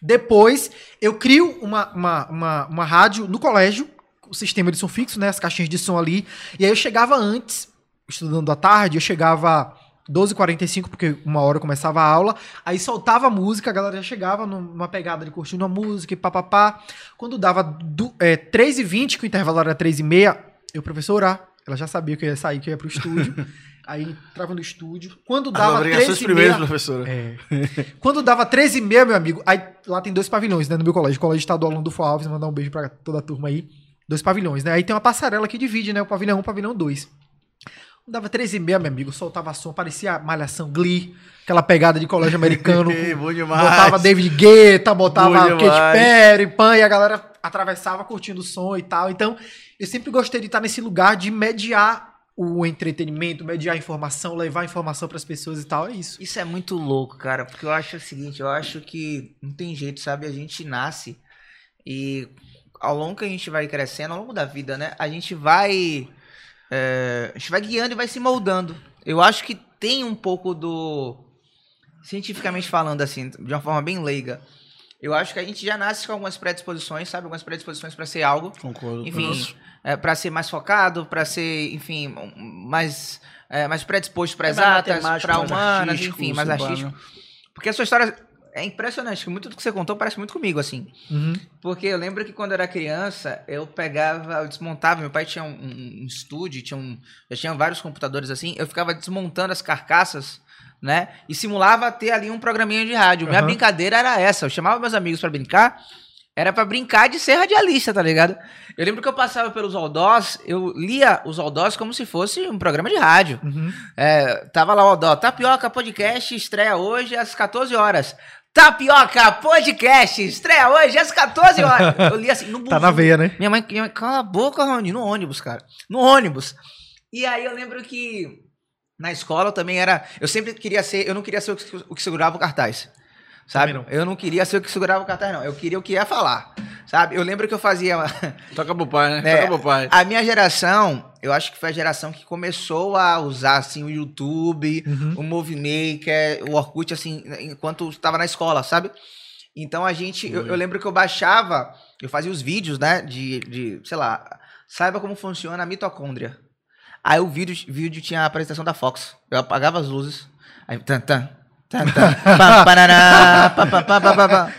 depois eu crio uma, uma, uma, uma rádio no colégio, o sistema de som fixo, né? As caixinhas de som ali. E aí eu chegava antes, estudando à tarde, eu chegava 12h45, porque uma hora começava a aula, aí soltava a música, a galera já chegava numa pegada de curtindo a música e papapá. Quando dava do, é, 3h20, que o intervalo era 3h30, eu, professora, ela já sabia que eu ia sair, que eu ia pro estúdio. aí entrava no estúdio. Quando dava obrigações 3h30... primeiras, professora. É. Quando dava 13 e meia, meu amigo, aí lá tem dois pavilhões, né, no meu colégio. Colégio Estadual Landulfo Alves, mandar um beijo pra toda a turma aí. Dois pavilhões, né? Aí tem uma passarela que divide, né, o pavilhão 1 e o pavilhão 2. Dava 13 e meia, meu amigo, soltava som, parecia malhação Glee, aquela pegada de colégio americano. Bom demais. botava David Guetta, botava Katy. Perry, Pan, e a galera atravessava curtindo o som e tal. Então, eu sempre gostei de estar nesse lugar de mediar o entretenimento, mediar a informação, levar a informação pras pessoas e tal. É isso. Isso é muito louco, cara, porque eu acho o seguinte, eu acho que não tem jeito, sabe? A gente nasce e ao longo que a gente vai crescendo, ao longo da vida, né? A gente vai. É, a gente vai guiando e vai se moldando. Eu acho que tem um pouco do. Cientificamente falando, assim, de uma forma bem leiga. Eu acho que a gente já nasce com algumas predisposições, sabe? Algumas predisposições para ser algo. Concordo. Enfim, é, para ser mais focado, para ser, enfim, mais, é, mais predisposto para É exatas, para humanas, enfim, mais artístico. Porque a sua história é impressionante, que muito do que você contou parece muito comigo, assim. Uhum. Porque eu lembro que quando eu era criança, eu pegava, eu desmontava, meu pai tinha um, um- um estúdio, tinha um, já tinha vários computadores assim, eu ficava desmontando as carcaças, né? E simulava ter ali um programinha de rádio. Minha Aham. brincadeira era essa, eu chamava meus amigos pra brincar, era pra brincar de ser radialista, tá ligado? Eu lembro que eu passava pelos Aldós, eu lia os Aldós como se fosse um programa de rádio. Uhum. É, tava lá o Aldó, Tapioca Podcast estreia hoje às 14 horas. Tapioca Podcast estreia hoje às 14 horas. Eu li assim no Tá na veia, né? Minha mãe, minha mãe, cala a boca, Rony, no ônibus, cara. No ônibus. E aí eu lembro que na escola eu também era. Eu sempre queria ser. Eu não queria ser o que, o que segurava o cartaz. Sabe? Também Eu não queria ser o que segurava o cartaz, não. Eu queria o que ia falar. Sabe? Eu lembro que eu fazia. Toca pro pai, né? É, Toca pro pai. A minha geração, eu acho que foi a geração que começou a usar assim o YouTube, Uhum. o Movie Maker, o Orkut, assim, enquanto estava na escola, sabe? Então a gente, eu, eu lembro que eu baixava, eu fazia os vídeos, né, de, de sei lá, saiba como funciona a mitocôndria. Aí o vídeo, vídeo tinha a apresentação da Fox. Eu apagava as luzes. Aí, tan, tan,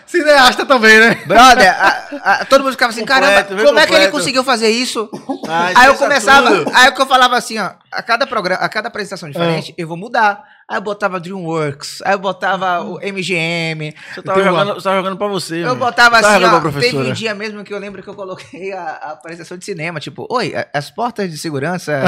Cineasta também, né? Brother, a- a- todo mundo ficava assim, Completo, caramba, como é que ele completo. conseguiu fazer isso? Ah, aí eu começava, tudo. aí que eu falava assim, ó, a cada programa, a cada apresentação diferente, eu vou mudar. Aí eu botava DreamWorks, aí eu botava o MGM, Você tava, jogando, você tava jogando pra você. eu mano. botava assim, ó, teve um dia mesmo que eu lembro que eu coloquei a, a apresentação de cinema, tipo, oi, as portas de segurança...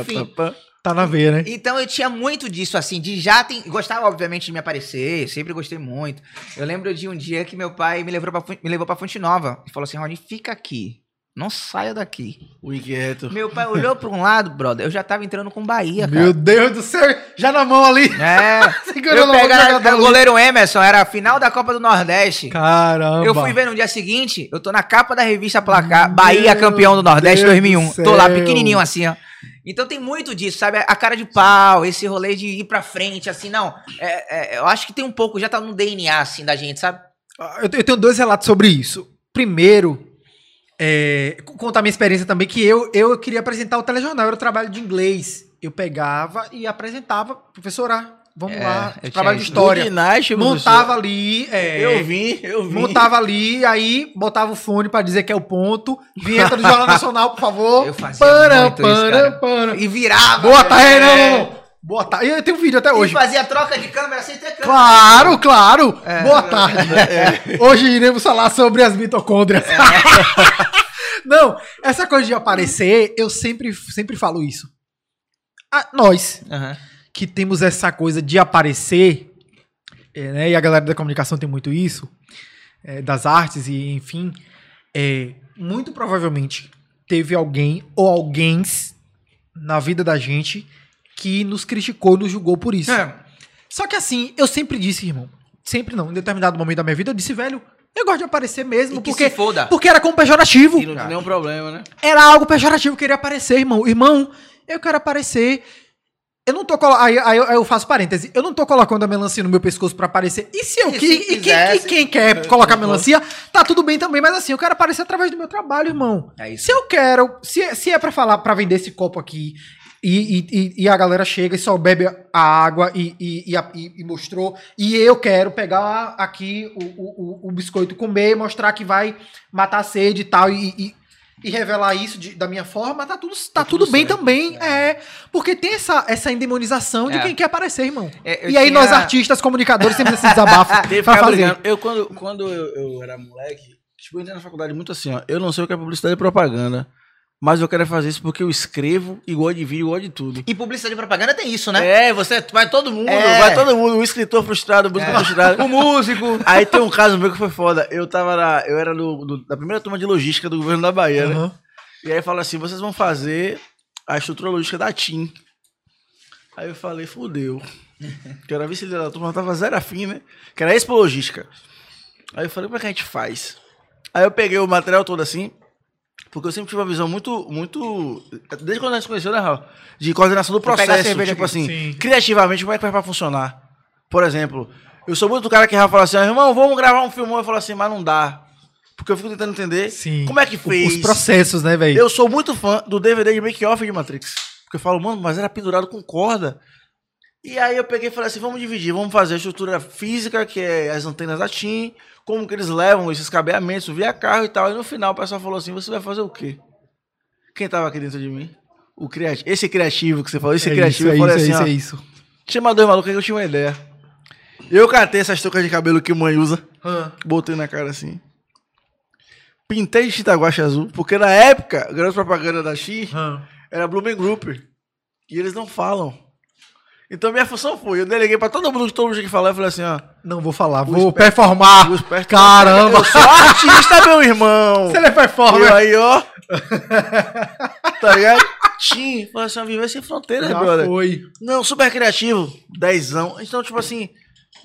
Enfim, Tá na veia, né? então eu tinha muito disso, assim, de já tem, gostava, obviamente, de me aparecer, sempre gostei muito. Eu lembro de um dia que meu pai me levou pra, me levou pra Fonte Nova e falou assim, Rony, fica aqui, não saia daqui. O inquieto. Meu pai olhou pra um lado, brother, eu já tava entrando com Bahia, cara. Meu Deus do céu, já na mão ali. É, eu pegava o goleiro Emerson, era a final da Copa do Nordeste. Caramba. Eu fui ver no dia seguinte, eu tô na capa da revista Placar, Bahia Meu campeão do Nordeste Deus 2001. do Tô lá pequenininho assim, ó. Então tem muito disso, sabe? A cara de pau, esse rolê de ir pra frente, assim, não. É, é, eu acho que tem um pouco, já tá no DNA, assim, da gente, sabe? Ah, Eu te- eu tenho dois relatos sobre isso. Primeiro, é, contar minha experiência também, que eu, eu queria apresentar o telejornal, era o trabalho de inglês. Eu pegava e apresentava, professora, vamos É, lá, eu trabalho de isso. história. Night, Montava ali, é, Eu vi, eu vi. montava ali, aí botava o fone pra dizer que é o ponto, vinheta do Jornal Nacional, por favor. Eu fazia Para, muito isso, para, cara. para. E virava. Boa tarde, é. não. Boa tarde. Eu tenho um vídeo até E hoje. fazia troca de câmera sem ter câmera. Claro, claro. É. Boa tarde. Hoje iremos falar sobre as mitocôndrias. É. Não, essa coisa de aparecer, eu sempre, sempre falo isso. Ah, nós, Aham. Que temos essa coisa de aparecer, é, né, e a galera da comunicação tem muito isso, é, das artes e enfim, é, muito provavelmente teve alguém ou alguém na vida da gente que nos criticou, nos julgou por isso. É. Só que assim, eu sempre disse, irmão, sempre não, em determinado momento da minha vida, eu disse, velho, eu gosto de aparecer mesmo, E que porque, se foda. porque era como pejorativo. E não tem nenhum problema, né? Era algo pejorativo, queria aparecer, irmão. Irmão, eu quero aparecer. Eu não tô colocando. Aí, aí eu, aí eu faço parêntese. Eu não tô colocando a melancia no meu pescoço pra aparecer. E se eu E que, se e quem, quem quer colocar melancia, tá tudo bem também, mas assim, eu quero aparecer através do meu trabalho, irmão. É isso. Se eu quero, se, se é pra falar, pra vender esse copo aqui, e, e, e- a galera chega e só bebe a água e, e, e e- mostrou, e eu quero pegar aqui o, o, o- o biscoito, comer, mostrar que vai matar a sede e tal, e, e, revelar isso de- da minha forma, tá tudo, tá tudo, bem também. É. Porque tem essa, essa endemonização de É. quem quer aparecer, irmão. É, e aí tinha- nós, artistas, comunicadores, temos esse desabafo pra fazer. brigando. Eu, quando, quando eu, eu era moleque, tipo, eu entrei na faculdade muito assim, ó. Eu não sei o que é publicidade e propaganda, mas eu quero fazer isso porque eu escrevo e gosto de vídeo, gosto de tudo. E publicidade e propaganda tem isso, né? É, você vai todo mundo, É. vai todo mundo, o escritor frustrado, o músico É. frustrado. O músico. Aí tem um caso meu que foi foda. Eu tava na, eu era no, do- da primeira turma de logística do governo da Bahia, né? Aham. E aí fala assim, vocês vão fazer a estrutura logística da TIM. Aí eu falei, fudeu. Que era vice-líder da turma, tava zero afim, né? Que era Expo Logística. Aí eu falei, como é que a gente faz? Aí eu peguei o material todo assim, porque eu sempre tive uma visão muito, muito... Desde quando a gente se conheceu, né, Raul? De coordenação do processo. Tipo aqui. assim, Sim. criativamente, como é que faz pra funcionar? Por exemplo, eu sou muito do cara que vai falar assim, "Ah, irmão, vamos gravar um filmão. Eu falo assim, mas não dá. Porque eu fico tentando entender Sim. como é que fez. Os processos, né, velho? Eu sou muito fã do DVD de make-off de Matrix. Porque eu falo, mano, mas era pendurado com corda. E aí eu peguei e falei assim, vamos dividir, vamos fazer a estrutura física, que é as antenas da TIM, como que eles levam esses cabeamentos via carro e tal. E no final o pessoal falou assim, você vai fazer o quê? Quem tava aqui dentro de mim? O criativo. Esse criativo que você falou, esse é criativo, isso, é eu falei isso, assim, é isso, ó, é isso. Chama dois malucos que eu tinha uma ideia. Eu catei essas toucas de cabelo que mãe usa, botei na cara assim. Pintei de tinta guache azul, porque na época, a grande propaganda da X era Blumen Group. E eles não falam. Então minha função foi, eu deleguei pra todo mundo, todo mundo tinha que falar, eu falei assim, ó. Não vou falar, vou esperto- performar. Caramba! Eu sou artista, meu irmão! Se ele é performer. aí, ó. tá ligado? Tim, falei assim, ó, viver sem fronteiras, Já brother. foi. Não, super criativo. Dezão. Então, tipo assim,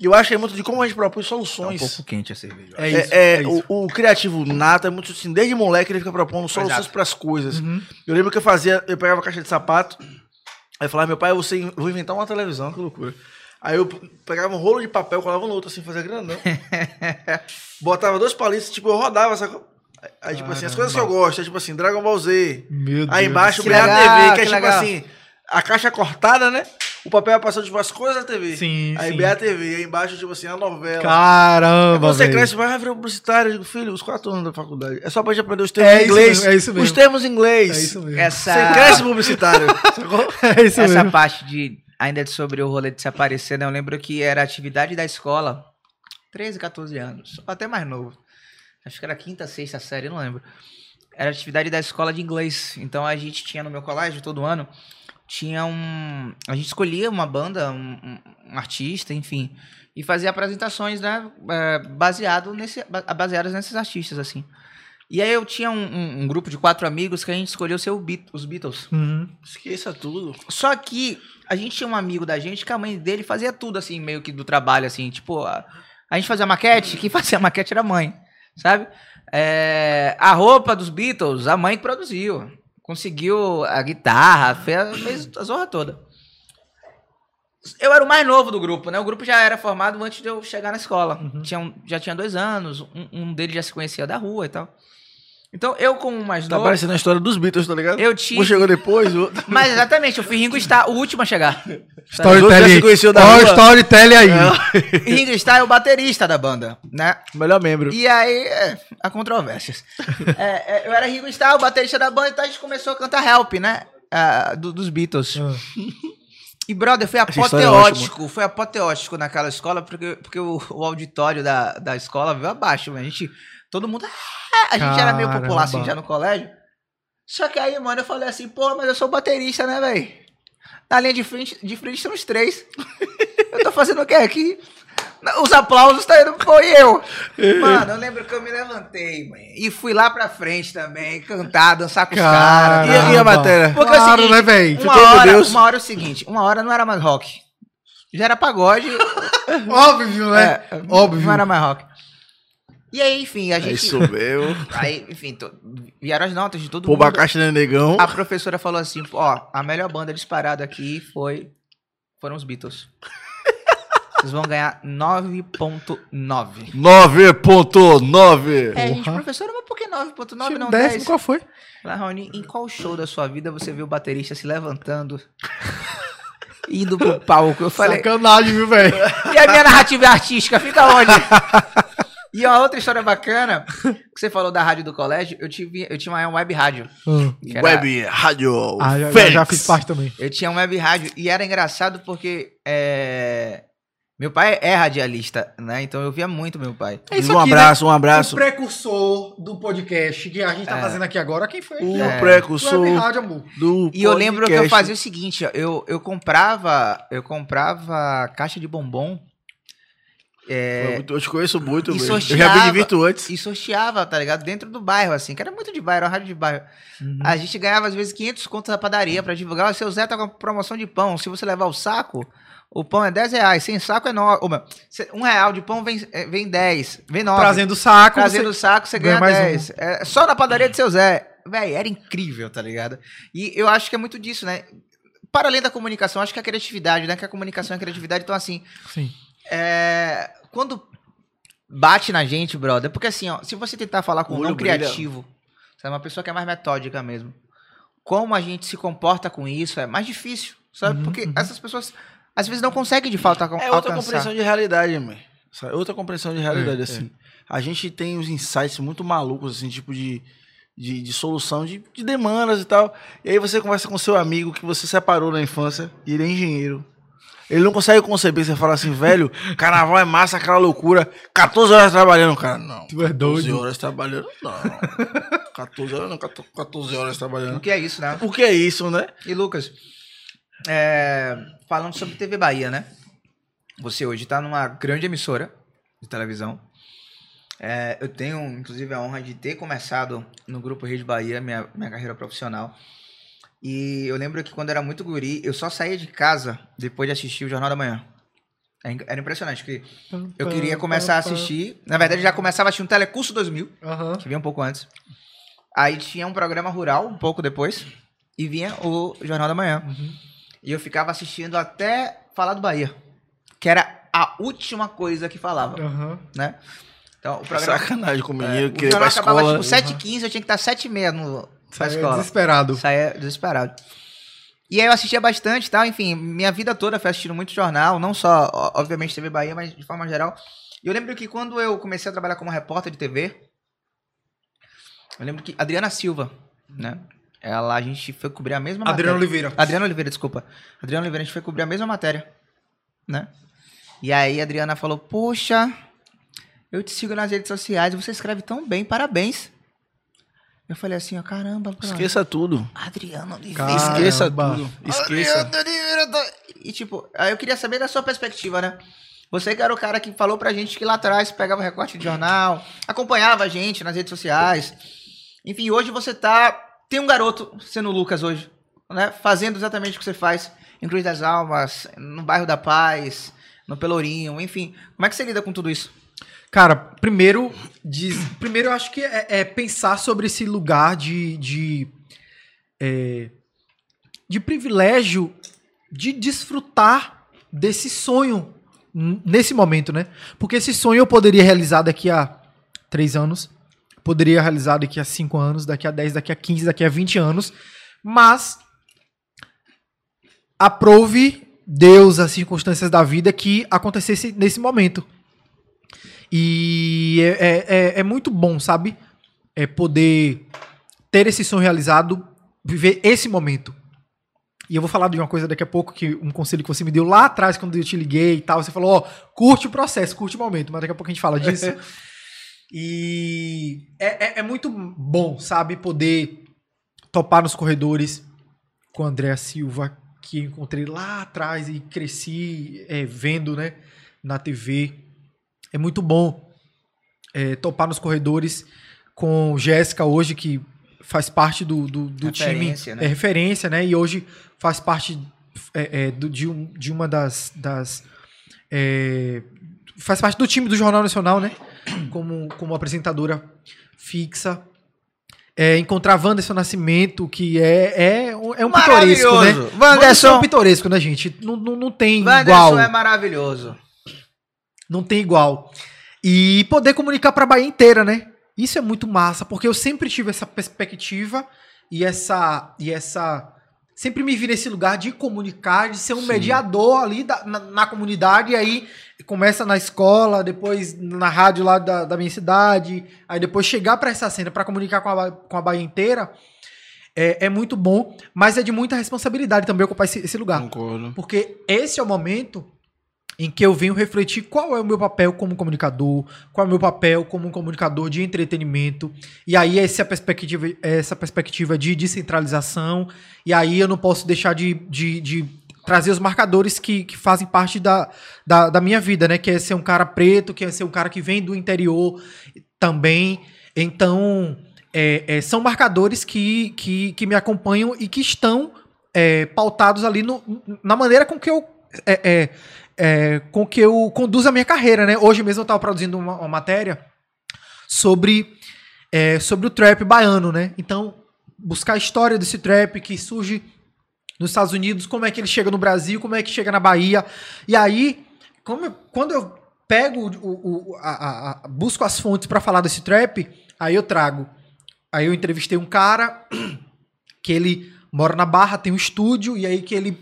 E eu acho que é muito de como a gente propõe Tá um soluções. pouco quente a cerveja. É É, isso. é, é isso. O, o criativo nato é muito assim, desde moleque ele fica propondo soluções Exato. para as coisas. Uhum. Eu lembro que eu fazia, eu pegava a caixa de sapato, aí eu falava, meu pai, eu, vou inventar uma televisão, que loucura. Aí eu pegava um rolo de papel, colava no outro assim, fazia grandão. Botava dois palitos, tipo, eu rodava, sacou? Aí, tipo assim, as coisas que eu gosto, é tipo assim, Dragon Ball Z. Meu Deus. Aí embaixo, Que BA legal, TV, que é que tipo legal. assim, a caixa cortada, né? O papel vai passando, tipo, as coisas da TV. Sim, Aí sim. BA TV, aí embaixo, tipo assim, a novela. Caramba, Quando você velho. cresce, vai virar publicitário. Eu digo, filho, os quatro anos da faculdade. É só pra gente aprender os termos É inglês. mesmo, é isso mesmo. Os termos em inglês. É isso mesmo. Essa, Você cresce publicitário. É isso essa mesmo. parte de ainda sobre o rolê de se aparecer, né? Eu lembro que era atividade da escola, 13, 14 anos, até mais novo. Acho que era quinta, sexta série, não lembro. Era atividade da escola de inglês. Então a gente tinha no meu colégio todo ano, tinha um, a gente escolhia uma banda, um, um- artista, enfim, e fazia apresentações, né, é, baseado nesse, ba- baseadas nesses artistas assim. E aí eu tinha um, um- um grupo de quatro amigos que a gente escolheu ser o Beat- os Beatles. Uhum. Esqueça tudo. Só que a gente tinha um amigo da gente que a mãe dele fazia tudo assim, meio que do trabalho, assim, tipo, a, a gente fazia maquete, quem fazia maquete era a mãe, sabe? É, a roupa dos Beatles, a mãe que produziu. Conseguiu a guitarra, fez, fez a zorra toda. Eu era o mais novo do grupo, né? O grupo já era formado antes de eu chegar na escola. Tinha um- já tinha dois anos, um, um deles já se conhecia da rua e tal. Então, eu como o mais Tá novo... parecendo a história dos Beatles, tá ligado? Eu tinha- Um chegou depois, o outro. Mas exatamente, eu fui Ringo Starr, o último a chegar. Storytelling. se conheceu da Ó, rua. storytelling aí. E Ringo Starr é o baterista da banda, né? Melhor membro. E aí, é, há controvérsias. É, é, eu era Ringo Starr, o baterista da banda, então a gente começou a cantar Help, né? Ah, do- dos Beatles. Ah. E, brother, foi é apoteótico, foi apoteótico naquela escola, porque, porque o, o auditório da, da escola veio abaixo, a gente, todo mundo, "Ah", a gente era meio Caramba. popular assim já no colégio. Só que aí, mano, eu falei assim, pô, mas eu sou baterista, né, velho? Na linha de frente, de frente são os três. eu tô fazendo o quê aqui? Os aplausos tá indo, foi eu. Mano, eu lembro que eu me levantei, mãe, e fui lá pra frente também, cantar, dançar com os caras. E a- e a matéria? Porque é o Claro, seguinte, né, velho? uma hora, uma hora é o seguinte, uma hora não era mais rock. Já era pagode. Óbvio, né? é, Óbvio. Não era mais rock. E aí, enfim, a gente. isso mesmo. Aí, enfim, to- vieram as notas de todo Pô, mundo. Né, negão. A professora falou assim: ó, a melhor banda disparada aqui foi. Foram os Beatles. Vocês vão ganhar 9.9. 9.9. É, gente, professora, mas por que 9.9 Tinha não décimo, 10? qual foi? Lá, Raoni, em qual show da sua vida você viu o baterista se levantando, indo pro palco? Eu falei, Sacanagem, viu, velho? e a minha narrativa é artística, fica onde? e uma outra história bacana, que você falou da rádio do colégio, eu, tive, eu tinha uma web rádio. era- Web Rádio Ah, já, já, fiz parte também. Eu tinha um web rádio e era engraçado porque é, meu pai é radialista, né? Então eu via muito meu pai. É isso um aqui, abraço, um O abraço. precursor do podcast que a gente tá É. fazendo aqui agora, quem foi? O É. precursor Web Rádio, amor. do E eu lembro que eu fazia o seguinte, ó, eu, eu comprava, eu comprava caixa de bombom Muito- Eu te conheço muito. Eu já de Virtu antes. e sorteava, tá ligado? Dentro do bairro, assim, que era muito de bairro, era rádio de bairro. Uhum. A gente ganhava, às vezes, 500 contos da padaria pra divulgar. O seu Zé tá com promoção de pão. Se você levar o saco, o pão é 10 reais. Sem saco é 9. Um real de pão vem, é, vem 10. Vem 9. Trazendo o saco. Trazendo você- o saco, você ganha ganha mais 10. É, só na padaria do seu Zé. Véi, era incrível, tá ligado? E eu acho que é muito disso, né? Para além da comunicação, acho que a criatividade, né? Que a comunicação e a criatividade estão assim. Sim. É, quando bate na gente, brother, porque assim, ó, se você tentar falar com um não brilha. criativo, sabe, uma pessoa que é mais metódica mesmo, como a gente se comporta com isso é mais difícil, sabe? Uhum, porque uhum. essas pessoas às vezes não conseguem de fato alcan- É outra alcançar. compreensão de realidade, mãe. Outra compreensão de realidade, É, assim. A gente tem uns insights muito malucos, assim, tipo de, de, de solução de, de demandas e tal. E aí você conversa com seu amigo que você separou na infância e ele é engenheiro. Ele não consegue conceber, você fala assim, velho, carnaval é massa, aquela loucura. 14 horas trabalhando, cara. Não. Tu é 14 doido. horas trabalhando, não. 14 horas não, 14 horas O trabalhando. que é isso, né? Por que é isso, né? E Lucas, é, falando sobre TV Bahia, né? Você hoje está numa grande emissora de televisão. É, eu tenho, inclusive, a honra de ter começado no Grupo Rede Bahia, minha, minha carreira profissional. E eu lembro que quando eu era muito guri, eu só saía de casa depois de assistir o Jornal da Manhã. É Era impressionante, que eu queria começar a assistir. Na verdade, já começava a assistir um Telecurso 2000, Aham. que vinha um pouco antes. Aí tinha um programa rural, um pouco depois, e vinha o Jornal da Manhã. E eu ficava assistindo até falar do Bahia, que era a última coisa que falava, Aham. né? Então, o programa... Sacanagem com o menino, É, que o ia pra jornal acabava escola. tipo 7h15, eu tinha que estar 7h30 no, Saía escola. Desesperado. Saía desesperado. E aí eu assistia bastante tal, enfim, minha vida toda foi assistindo muito jornal, não só, obviamente, TV Bahia, mas de forma geral. E eu lembro que quando eu comecei a trabalhar como repórter de TV, eu lembro que Adriana Silva, né? Ela, a gente foi cobrir a mesma Adriano matéria. Oliveira. Adriana Oliveira, desculpa. Adriana Oliveira, a gente foi cobrir a mesma matéria, né? E aí a Adriana falou, poxa, eu te sigo nas redes sociais, você escreve tão bem, parabéns. Eu falei assim, ó, caramba, cara. Esqueça tudo. Adriano Oliveira. Caramba. Esqueça tudo. Esqueça. Adriano Oliveira tá- E tipo, aí eu queria saber da sua perspectiva, né? Você que era o cara que falou pra gente que lá atrás pegava recorte de jornal, acompanhava a gente nas redes sociais. Enfim, hoje você tá. Tem um garoto sendo o Lucas hoje, né? Fazendo exatamente o que você faz em Cruz das Almas, no bairro da Paz, no Pelourinho, enfim. Como é que você lida com tudo isso? Cara, primeiro, diz, primeiro eu acho que é, é pensar sobre esse lugar de, de, é, de privilégio de desfrutar desse sonho nesse momento, né? Porque esse sonho eu poderia realizar daqui a três anos, poderia realizar daqui a cinco anos, daqui a 10, daqui a 15, daqui a 20 anos, mas aprove Deus, as circunstâncias da vida que acontecesse nesse momento. E é, é- é- é muito bom, sabe? É poder ter esse sonho realizado, viver esse momento. E eu vou falar de uma coisa daqui a pouco, que um conselho que você me deu lá atrás, quando eu te liguei e tal. Você falou, ó, curte o processo, curte o momento, mas daqui a pouco a gente fala disso. e é, é- é muito bom, sabe? Poder topar nos corredores com o André Silva, que eu encontrei lá atrás e cresci é, vendo, né, na TV. É muito bom é, topar nos corredores com Jéssica hoje, que faz parte do, do, do time. Né? É referência, né? E hoje faz parte é, é, do- de, um- de uma das. das é, faz parte do time do Jornal Nacional, né? Como, como apresentadora fixa. É, encontrar Wanderson Nascimento, que é, é, um- é um pitoresco, né? Wanderson é um Wanderson, pitoresco, né, gente? Não, não, não tem Wanderson igual. é maravilhoso. Não tem igual. E poder comunicar para a Bahia inteira, né? Isso é muito massa, porque eu sempre tive essa perspectiva e essa e essa sempre me vi nesse lugar de comunicar, de ser um Sim. mediador ali da- na, na comunidade, e aí começa na escola, depois na rádio lá da, da minha cidade, aí depois chegar para essa cena para comunicar com a, com a Bahia inteira é, é muito bom, mas é de muita responsabilidade também ocupar esse, esse lugar. Concordo. Porque esse é o momento em que eu venho refletir qual é o meu papel como comunicador, qual é o meu papel como comunicador de entretenimento. E aí essa perspectiva, essa perspectiva de descentralização. E aí eu não posso deixar de, de, de trazer os marcadores que, que fazem parte da, da, da minha vida, né? Que é ser um cara preto, que é ser um cara que vem do interior também. Então, é, é, são marcadores que, que, que me acompanham e que estão é, pautados ali no, na maneira com que eu é, é, é, com que eu conduzo a minha carreira, né? Hoje mesmo eu estava produzindo uma, uma matéria sobre é, sobre o trap baiano, né? Então buscar a história desse trap que surge nos Estados Unidos, como é que ele chega no Brasil, como é que chega na Bahia, e aí eu- quando eu pego o, o- a- a- busco as fontes para falar desse trap, aí eu trago, aí eu entrevistei um cara que ele mora na Barra, tem um estúdio, e aí que ele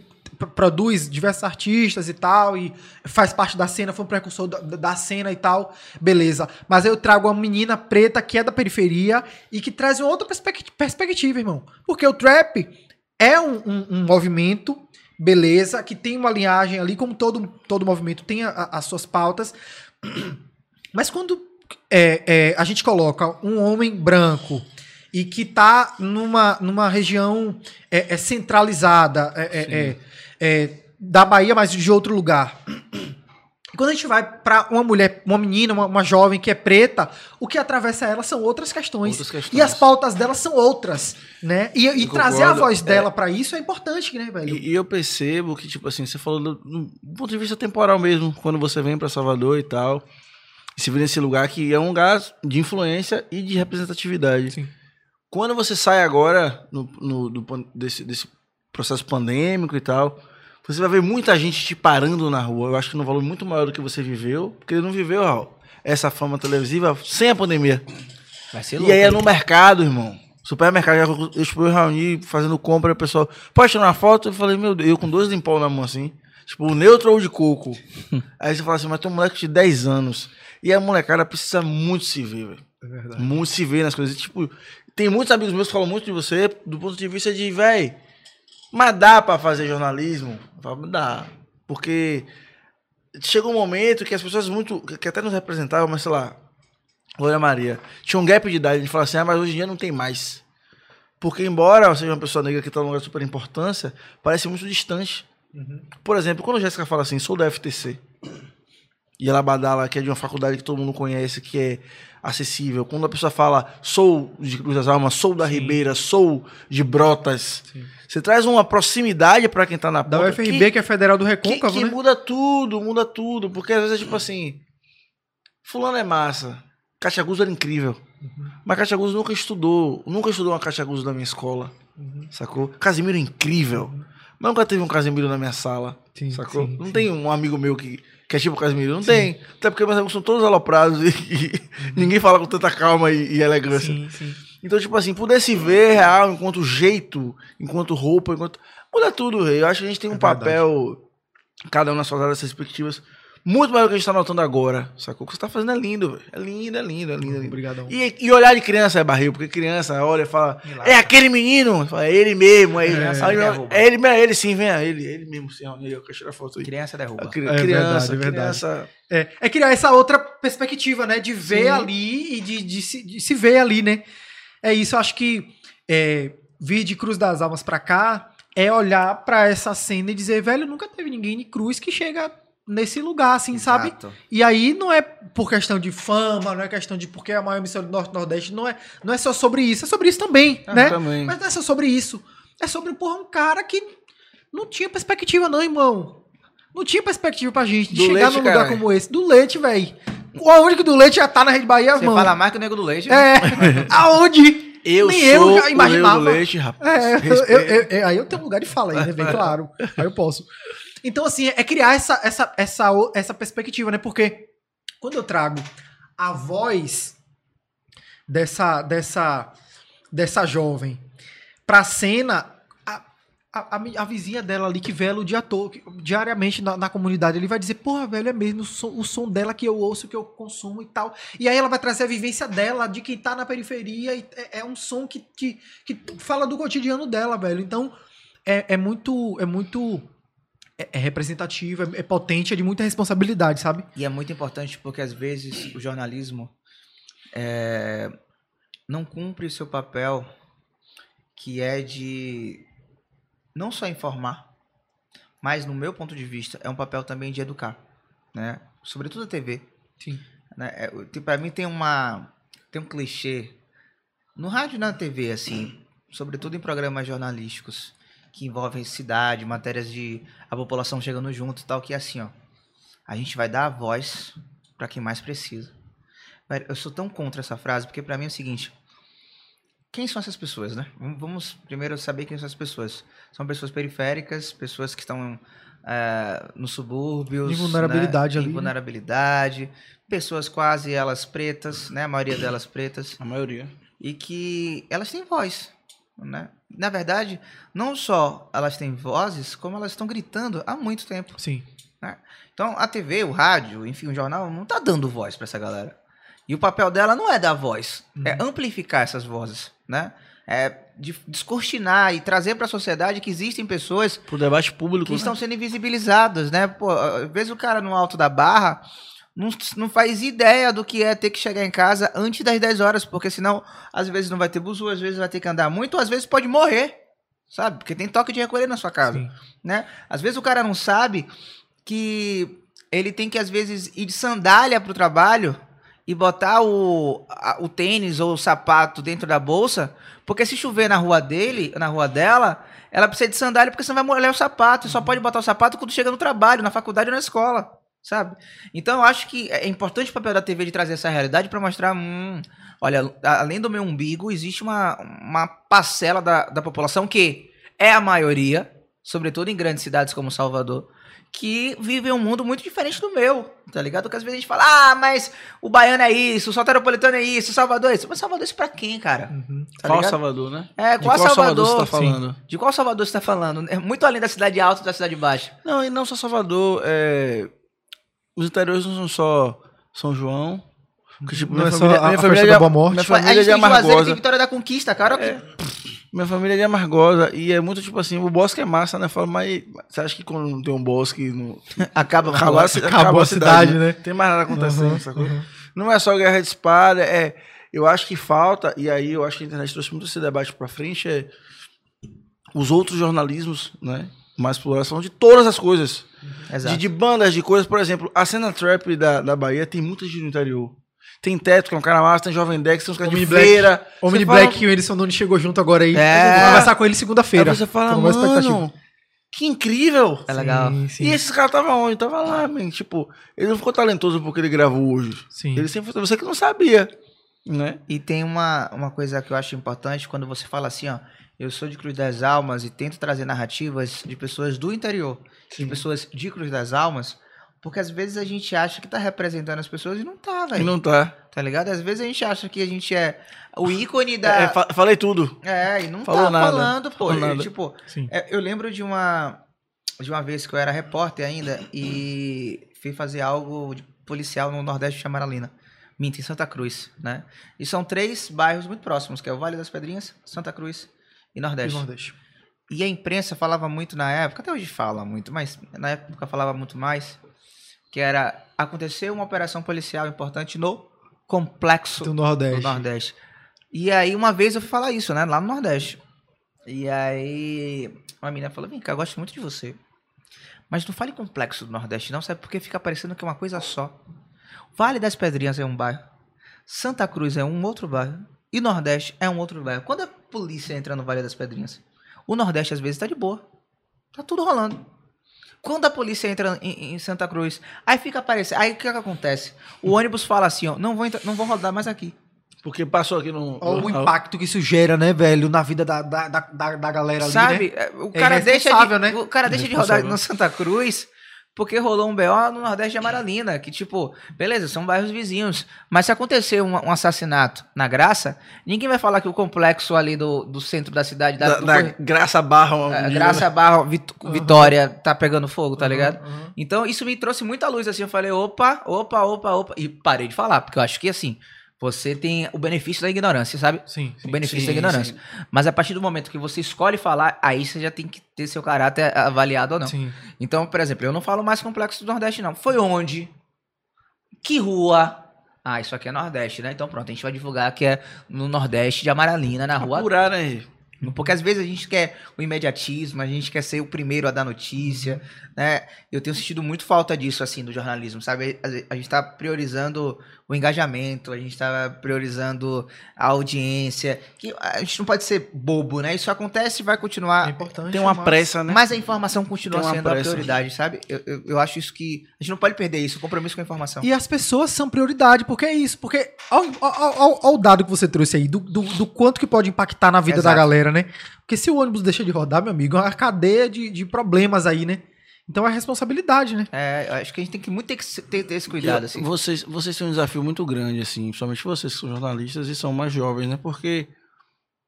produz diversos artistas e tal, e faz parte da cena, foi um precursor da, da cena e tal, beleza. Mas aí eu trago uma menina preta que é da periferia e que traz uma outra perspec- perspectiva, irmão. Porque o trap é um, um- um movimento, beleza, que tem uma linhagem ali, como todo, todo movimento tem a- a- as suas pautas, mas quando é, é, a gente coloca um homem branco e que tá numa, numa região é, é centralizada é, é, é, é, da Bahia, mas de outro lugar. E quando a gente vai pra uma mulher, uma menina, uma, uma jovem que é preta, o que atravessa ela são outras questões. Outras questões. E as pautas dela são outras, né? E, e trazer a voz é. dela pra isso é importante, né, velho? E, e eu percebo que, tipo assim, você falou do, do ponto de vista temporal mesmo, quando você vem pra Salvador e tal, e se vê nesse lugar que é um lugar de influência e de representatividade. Sim. Quando você sai agora no, no- do desse, desse processo pandêmico e tal, você vai ver muita gente te parando na rua. Eu acho que num valor muito maior do que você viveu, porque ele não viveu Raul, essa fama televisiva sem a pandemia. Vai ser E aí é no mercado, irmão. Supermercado, eu, eu tipo, eu reuni fazendo compra, o pessoal, pode tirar uma foto? Eu falei, meu Deus, eu com dois limpão na mão assim, tipo, neutro ou de coco. aí você fala assim, mas tem um moleque de 10 anos. E a molecada precisa muito se ver, velho. É verdade. Muito se ver nas coisas. E, Tipo, tem muitos amigos meus que falam muito de você do ponto de vista de, velho, mas dá pra fazer jornalismo? Dá. Porque chega um momento que as pessoas muito, que até nos representavam, mas sei lá, Glória Maria, tinha um gap de idade, a gente fala assim, ah, mas hoje em dia não tem mais. Porque embora eu seja uma pessoa negra que está num lugar de super importância, parece muito distante. Por exemplo, quando a Jéssica fala assim, sou da FTC, e ela badala que é de uma faculdade que todo mundo conhece, que é acessível. Quando a pessoa fala, sou de Cruz das Almas, sou da Ribeira, sou de Brotas, você traz uma proximidade para quem tá na Da ponta. UFRB, que, é Federal do que, Recôncavo, que né? muda tudo, muda tudo. Porque às vezes é tipo assim, fulano é massa, Cachaguzo era incrível. Uhum. Mas Cachaguzo nunca estudou, nunca estudou uma Cachaguzo na minha escola, Uhum. sacou? Casimiro é incrível, mas nunca teve um Casimiro na minha sala, Sim, sacou? sim, não sim. tem um amigo meu que, que é tipo Casimiro, não tem. Até porque meus amigos são todos aloprados e, e ninguém fala com tanta calma e, e elegância. Sim, sim. Então, tipo assim, poder se ver real enquanto jeito, enquanto roupa, enquanto. Muda tudo, rei. Eu acho que a gente tem um É papel, cada um nas suas áreas perspectivas, muito maior do que a gente tá notando agora. Sacou? O que você tá fazendo é lindo, velho. É lindo, é lindo, é lindo. É. Obrigadão. E, e olhar de criança é barril, porque criança olha e fala, é aquele menino, Fala, é ele mesmo, é ele. Aí, meu, derruba. é ele, mesmo, é ele sim, vem, é ele, é ele mesmo, sim, ó, eu quero tirar foto aí. Criança derruba. A cri- É criança, verdade, é verdade. criança. É, é criar essa outra perspectiva, né? De ver Sim. ali e de, de se, de se ver ali, né? É isso, eu acho que é, vir de Cruz das Almas pra cá é olhar pra essa cena e dizer, velho, nunca teve ninguém de Cruz que chega nesse lugar, assim, sabe? Exato. E aí não é por questão de fama, não é questão de porque é a maior emissora do Norte Nordeste, não é, não é só sobre isso, é sobre isso também, Ah, né? também. Mas não é só sobre isso. É sobre, porra, um cara que não tinha perspectiva, não, irmão. Não tinha perspectiva pra gente de Do chegar Leite, num lugar caralho. como esse. Do leite, velho. Aonde que do leite já tá na Rede Bahia, Você mano? fala mais que o nego do leite. É. Aonde? Eu Nem sou eu já imaginava. o do Leite, rapaz. É, eu- eu- eu- eu- aí eu tenho lugar de fala aí, né? Bem claro. Aí eu posso. Então, assim, é criar essa, essa, essa, o- essa perspectiva, né? Porque quando eu trago a voz dessa, dessa, dessa jovem pra cena, a, a, vizinha dela ali que vela o dia todo, que- diariamente na, na comunidade, ele vai dizer, porra, velho, é mesmo o som, o som dela que eu ouço, que eu consumo e tal. E aí ela vai trazer a vivência dela, de quem tá na periferia, e é, é um som que, que, que fala do cotidiano dela, velho. Então, é, é muito. É muito. É, é representativo, é, é potente, é de muita responsabilidade, sabe? E é muito importante porque às vezes o jornalismo é, não cumpre o seu papel, que é de não só informar, mas no meu ponto de vista é um papel também de educar, né? Sobretudo a TV. Sim. Né? É, o- tem- Pra mim tem uma tem um clichê no rádio e na TV assim, sobretudo em programas jornalísticos que envolvem cidade, matérias de a população chegando junto e tal, que é assim, ó. A gente vai dar a voz pra quem mais precisa. Eu sou tão contra essa frase, porque pra mim é o seguinte: quem são essas pessoas, né? Vamos- primeiro saber quem são essas pessoas. São pessoas periféricas, pessoas que estão eh, nos subúrbios. Em vulnerabilidade né? ali, Em né? vulnerabilidade. Pessoas quase elas pretas, né? A maioria delas pretas A maioria. e que elas têm voz, né? Na verdade, não só elas têm vozes, como elas estão gritando há muito tempo. Sim. Então, a TV, o rádio, enfim, o jornal não tá dando voz pra essa galera. E o papel dela não é dar voz, é amplificar essas vozes, né? É de- descortinar e trazer pra sociedade que existem pessoas Pro debate público. que né? estão sendo invisibilizadas, né? Pô, às vezes o cara no alto da barra não, não faz ideia do que é ter que chegar em casa antes das 10 horas, porque senão, às vezes não vai ter buzu, às vezes vai ter que andar muito, ou às vezes pode morrer, sabe? Porque tem toque de recolher na sua casa, Sim. né? Às vezes o cara não sabe que ele tem que, às vezes, ir de sandália pro trabalho e botar o, a- o tênis ou o sapato dentro da bolsa, porque se chover na rua dele, na rua dela, ela precisa de sandália porque senão vai molhar o sapato. E só pode botar o sapato quando chega no trabalho, na faculdade ou na escola, sabe? Então eu acho que é importante o papel da TV de trazer essa realidade para mostrar, hum, olha, além do meu umbigo, existe uma, uma parcela da, da população que é a maioria, sobretudo em grandes cidades como Salvador, que vivem um mundo muito diferente do meu, tá ligado? Porque às vezes a gente fala, ah, mas o baiano é isso, o soteropolitano é isso, o Salvador é isso. Mas Salvador é isso pra quem, cara? Tá Qual ligado? Salvador, né? É, De qual, Salvador? você tá Sim. falando? De qual Salvador você tá falando? É muito além da cidade alta e da cidade baixa. Não, e não só Salvador. É... Os interiores não são só São João. Que, tipo, Não minha é só família, a- minha a família festa é da de- Boa Morte. Minha a família é gente de tem Juazeiro Amargosa. tem Vitória da Conquista, cara. que- Minha família é de Amargosa e é muito tipo assim, o bosque é massa, né? Fala, mas você acha que quando não tem um bosque, não... Acaba com acabou, a, a cidade, né? Tem mais nada acontecendo, Uhum, sacou? uhum. Não é só guerra de espada, é... Eu acho que falta, e aí eu acho que a internet trouxe muito esse debate pra frente, é os outros jornalismos, né? Mais exploração de todas as coisas. Exato. De, de bandas, de coisas, por exemplo, a cena trap da, da Bahia tem muita gente no interior. Tem Teto, que é um cara massa, tem Jovem Dex, tem uns caras de Black. feira. Homem de fala- Black e o Edson Nunes chegou junto agora aí. É. Vou conversar com ele segunda-feira. Aí você fala, expectativa. mano, que incrível. É legal. Sim, sim. E esse cara tava onde? Tava lá, man. Tipo, ele não ficou talentoso porque ele gravou hoje. Sim. Ele sempre foi você que não sabia, né? E tem uma, uma coisa que eu acho importante quando você fala assim, ó. Eu sou de Cruz das Almas e tento trazer narrativas de pessoas do interior, de pessoas de Cruz das Almas, porque às vezes a gente acha que tá representando as pessoas e não tá, E velho. não tá. Tá ligado? Às vezes a gente acha que a gente é o ícone da. É, fa- falei tudo. É, e não Falou tá nada. falando, pô. Falou E, nada. tipo, é, eu lembro de uma de uma vez que eu era repórter ainda e fui fazer algo de policial no Nordeste de Amaralina. Minta, em Santa Cruz, né? E são três bairros muito próximos, que é o Vale das Pedrinhas, Santa Cruz e E Nordeste. Nordeste. E a imprensa falava muito na época, até hoje fala muito, mas na época falava muito mais, que era aconteceu uma operação policial importante no complexo Do Nordeste. do Nordeste. E aí, uma vez eu fui falar isso, né? Lá no Nordeste. E aí, uma menina falou: Vem cá, eu gosto muito de você. Mas não fale complexo do Nordeste, não, sabe? Porque fica parecendo que é uma coisa só. Vale das Pedrinhas é um bairro. Santa Cruz é um outro bairro. E Nordeste é um outro bairro. Quando a polícia entra no Vale das Pedrinhas, o Nordeste às vezes tá de boa. Tá tudo rolando. Quando a polícia entra em, em Santa Cruz, aí fica aparecendo. Aí o que, que acontece? O ônibus fala assim: ó, não vou, entrar- não vou rodar mais aqui. Porque passou aqui no. Olha o impacto que isso gera, né, velho, na vida da, da, da, da- galera ali, Sabe? né? É, O É cara deixa de, né? o cara deixa de rodar no Santa Cruz porque rolou um BO no Nordeste de Amaralina, que tipo, beleza, são bairros vizinhos, mas se acontecer um, um assassinato na Graça, ninguém vai falar que o complexo ali do, do centro da cidade, da, Da, do da Graça Barra. é, Graça Barra Vit- Vitória tá pegando fogo, tá ligado? Uhum. Então isso me trouxe muita luz, assim, eu falei, opa, opa, opa, opa, e parei de falar, porque eu acho que assim, você tem o benefício da ignorância, sabe? Sim, sim. o benefício sim, da ignorância. Mas a partir do momento que você escolhe falar, aí você já tem que ter seu caráter avaliado ou não. Sim. Então, por exemplo, eu não falo mais complexo do Nordeste, não. Foi onde? Que rua? Ah, isso aqui é Nordeste, né? Então pronto, a gente vai divulgar que é no Nordeste de Amaralina, na rua. Apurar, né? Porque às vezes a gente quer o imediatismo, a gente quer ser o primeiro a dar notícia, né? Eu tenho sentido muito falta disso, assim, do jornalismo, sabe? A a gente tá priorizando o engajamento, a gente tá priorizando a audiência, que a gente não pode ser bobo, né? Isso acontece e vai É continuar, importante. Tem uma mas- pressa, né? mas a informação continua sendo a pressa. prioridade, sabe? Eu, eu, eu acho isso que a gente não pode perder isso, o compromisso com a informação. E as pessoas são prioridade, porque é isso. Porque olha o dado que você trouxe aí, do, do, do quanto que pode impactar na vida Exato. da galera, né? Porque se o ônibus deixa de rodar, meu amigo, é uma cadeia de, de problemas aí, né? Então é responsabilidade, né? É, acho que a gente tem que muito ter, ter, ter esse cuidado, Eu- assim. Vocês, vocês têm um desafio muito grande, assim, principalmente vocês que são jornalistas e são mais jovens, né? Porque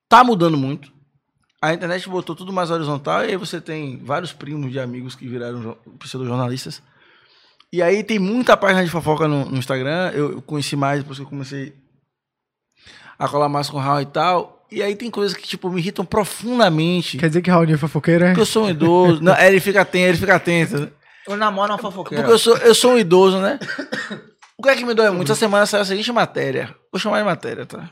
tá mudando muito. A internet botou tudo mais horizontal e aí você tem vários primos de amigos que viraram jo- pseudo-jornalistas. E aí tem muita página de fofoca no, no Instagram. Eu, eu conheci mais depois que eu comecei a colar mais com o Raul e tal. E aí tem coisas que, tipo, me irritam profundamente. Quer dizer que Raul é fofoqueiro, é? Porque eu sou um idoso. Não, ele fica atento, ele fica atento. Eu namoro uma fofoqueira. Porque eu sou, eu sou um idoso, né? O que é que me dói muito? Essa semana saiu a seguinte matéria. Vou chamar de matéria, tá?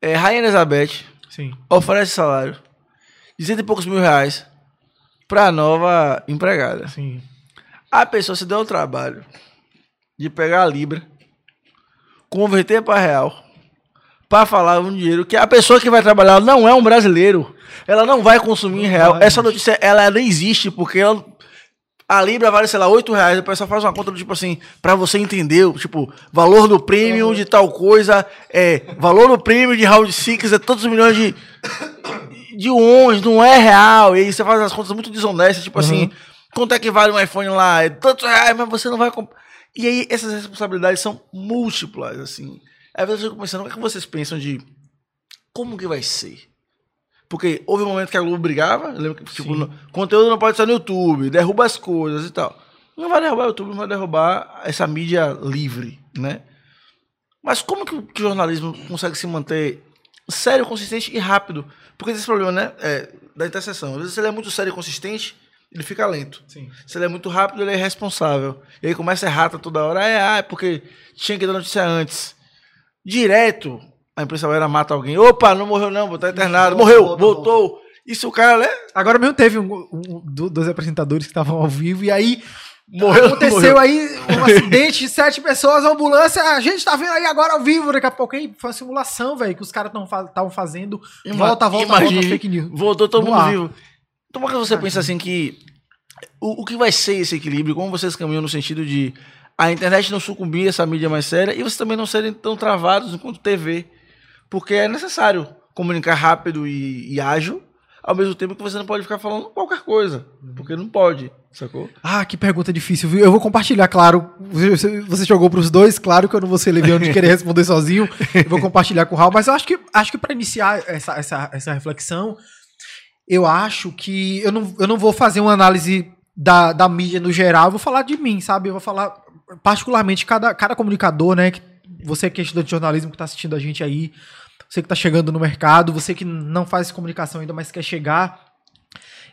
É, Rainha Elizabeth Sim. oferece salário de cento e poucos mil reais pra nova empregada. Sim. A pessoa se deu o trabalho de pegar a Libra, converter para real, para falar um dinheiro que a pessoa que vai trabalhar não é um brasileiro. Ela não vai consumir em real. Essa notícia, ela nem existe, porque ela- a Libra vale, sei lá, 8 reais. O pessoal faz uma conta tipo assim, pra você entender, tipo, valor do prêmio de tal coisa, é, valor do prêmio de round 6 é tantos milhões de, de ons, não é real. E aí você faz as contas muito desonestas, tipo assim, quanto é que vale um iPhone lá? É tantos reais, mas você não vai comprar. E aí essas responsabilidades são múltiplas, assim. Às vezes eu fico pensando, o que, é que vocês pensam de como que vai ser? Porque houve um momento que a Globo brigava, eu lembro que tipo, no- conteúdo não pode estar no YouTube, derruba as coisas e tal. Não vai derrubar o YouTube, não vai derrubar essa mídia livre, né? Mas como que o que o jornalismo consegue se manter sério, consistente e rápido? Porque esse problema, né, é, da interseção. Às vezes, se ele é muito sério e consistente, ele fica lento. Sim. Se ele é muito rápido, ele é irresponsável. E aí começa a errata toda hora. É, ah, é porque tinha que dar notícia antes. Direto, a imprensa vai mata alguém. Opa, não morreu não, vou estar internado. Volta, Morreu, volta, voltou. E se o cara, né? Agora mesmo teve um, um- do- dois apresentadores que estavam ao vivo e aí Morreu, aconteceu morreu. aí um acidente de sete pessoas, a ambulância, a gente tá vendo aí agora ao vivo, daqui a pouco aí foi uma simulação, velho, que os caras estavam fazendo. Ima- volta, volta, imagine, volta, fake news. Voltou todo No mundo ar. vivo. Então, por que você pensa assim que. O, o que vai ser esse equilíbrio? Como vocês caminham no sentido de a internet não sucumbir essa mídia mais séria e vocês também não serem tão travados enquanto TV? Porque é necessário comunicar rápido e, e ágil, ao mesmo tempo que você não pode ficar falando qualquer coisa. Porque não pode, sacou? Ah, que pergunta difícil, viu? Eu vou compartilhar, claro. Você, você jogou pros dois, claro que eu não vou ser leviano de querer responder sozinho. Eu vou compartilhar com o Raul, mas eu acho que, acho que para iniciar essa, essa, essa reflexão, eu acho que eu não, eu não vou fazer uma análise da, da mídia no geral, eu vou falar de mim, sabe? Eu vou falar particularmente cada, cada comunicador, né? que- Você que é estudante de jornalismo que tá assistindo a gente aí, você que tá chegando no mercado, você que não faz comunicação ainda, mas quer chegar,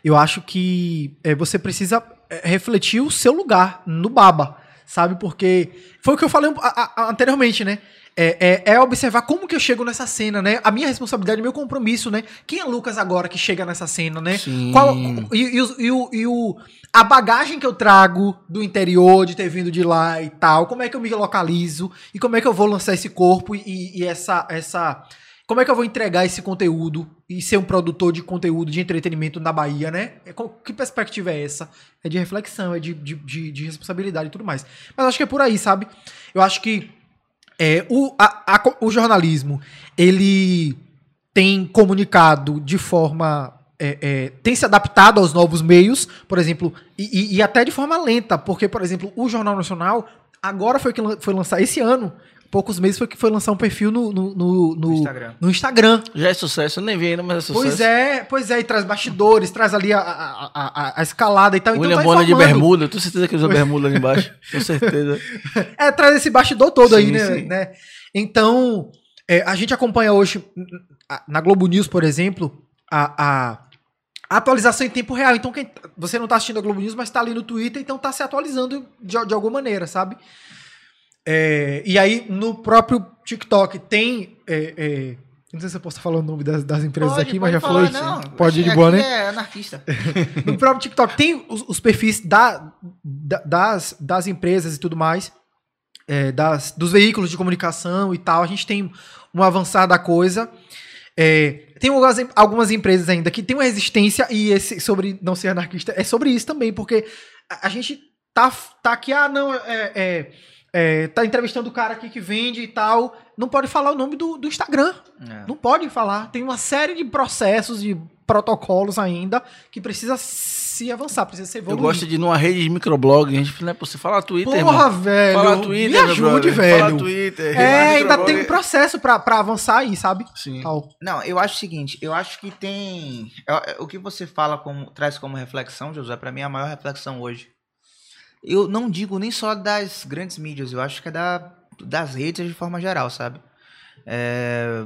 eu acho que é, você precisa é, refletir o seu lugar no baba, sabe? Porque foi o que eu falei a- a- anteriormente, né? É, é- é observar como que eu chego nessa cena, né? A minha responsabilidade, meu compromisso, né? Quem é Lucas agora que chega nessa cena, né? Sim. Qual, e, e os- e o, e o- a bagagem que eu trago do interior, de ter vindo de lá e tal, como é que eu me localizo e como é que eu vou lançar esse corpo e, e essa, essa. Como é que eu vou entregar esse conteúdo e ser um produtor de conteúdo de entretenimento na Bahia, né? É, que perspectiva é essa? É de reflexão, é de, de, de, de responsabilidade e tudo mais. Mas acho que é por aí, sabe? Eu acho que é, o, a- a o jornalismo, ele tem comunicado de forma. é, é, tem se adaptado aos novos meios, por exemplo, e, e- e até de forma lenta, porque, por exemplo, o Jornal Nacional agora foi que foi lançar esse ano, poucos meses foi que foi lançar um perfil no, no, no- no- Instagram. no Instagram. Já é sucesso, eu nem vi ainda, mas é sucesso. Pois é, pois é, e traz bastidores, traz ali a, a, a- a escalada e tal. William tá Bonner de bermuda, eu tenho certeza que usa bermuda ali embaixo. Tenho certeza. É, traz esse bastidor todo aí, Sim, né? sim. né? Então, é, a gente acompanha hoje, na Globo News, por exemplo, a, a- atualização em tempo real. Então, quem, você não tá assistindo a Globo News, mas tá ali no Twitter, então tá se atualizando de, de alguma maneira, sabe? É, e aí, no próprio TikTok, tem. é, é, não sei se eu posso falar o nome das, das empresas Pode, aqui, pode mas já falar, falou. não. Pode ir de boa, né? É anarquista. No próprio TikTok tem os, os perfis da, da- das, das empresas e tudo mais, é, das, dos veículos de comunicação e tal. A gente tem uma avançada coisa. É, tem algumas, algumas empresas ainda que tem uma resistência, e esse sobre não ser anarquista é sobre isso também, porque a, a gente tá, tá aqui, ah, não, é, é, é, tá entrevistando o cara aqui que vende e tal. Não pode falar o nome do, do Instagram. É. Não pode falar. Tem uma série de processos, de protocolos ainda que precisa se avançar, precisa ser Eu evoluído. gosto de ir numa rede de microblog, a gente não é possível. Fala Twitter, Porra, irmão. velho. Fala Twitter, me ajude, velho. Fala Twitter. É, ainda tem um processo pra, pra avançar aí, sabe? Sim. Tal. Não, eu acho o seguinte, eu acho que tem. eu- O que você fala como. traz como reflexão, José, pra mim é a maior reflexão hoje. Eu não digo nem só das grandes mídias, eu acho que é da, das redes de forma geral, sabe? É,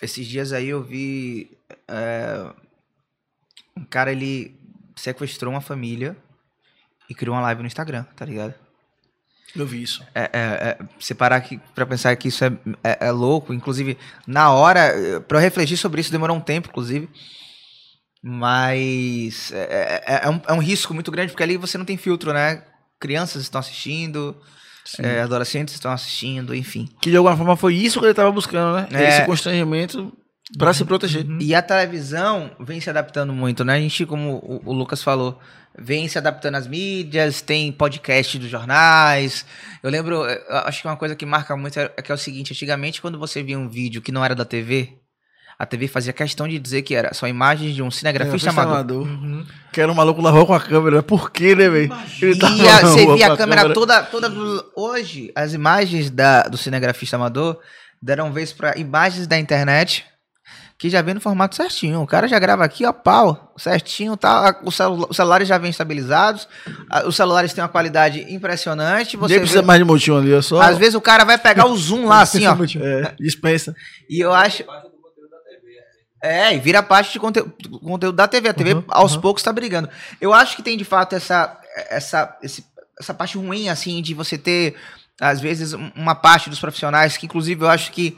esses dias aí eu vi. é, um cara, ele sequestrou uma família e criou uma live no Instagram, tá ligado? Eu vi isso. É, é, é, você parar aqui pra pensar que isso é, é, é louco. Inclusive, na hora, pra eu refletir sobre isso, demorou um tempo, inclusive. Mas é, é- é um, é um risco muito grande, porque ali você não tem filtro, né? Crianças estão assistindo, é, adolescentes estão assistindo, enfim. Que de alguma forma foi isso que ele tava buscando, né? É. Esse constrangimento pra se proteger. E a televisão vem se adaptando muito, né? A gente, como o, o Lucas falou, vem se adaptando às mídias, tem podcast dos jornais. Eu lembro, acho que uma coisa que marca muito é, é que é o seguinte: antigamente, quando você via um vídeo que não era da TV, a TV fazia questão de dizer que era só imagens de um cinegrafista Grafista amador. amador. Que era um maluco na rua com a câmera. Por quê, né, velho? E a- você via a câmera toda, toda do- hoje, as imagens da, do cinegrafista amador deram vez para imagens da internet que já vem no formato certinho. O cara já grava aqui, ó, pau, certinho, tá? O celu- os celulares já vêm estabilizados, a- os celulares têm uma qualidade impressionante. Você Nem precisa vê- mais de motinho ali, é só. às vezes o cara vai pegar o zoom lá assim, ó. É, dispensa. E eu acho. É, e vira parte de conte- do conteúdo da TV. A TV Uhum, aos uhum. poucos tá brigando. Eu acho que tem de fato essa, essa, esse- essa parte ruim, assim, de você ter, às vezes, um- uma parte dos profissionais, que inclusive eu acho que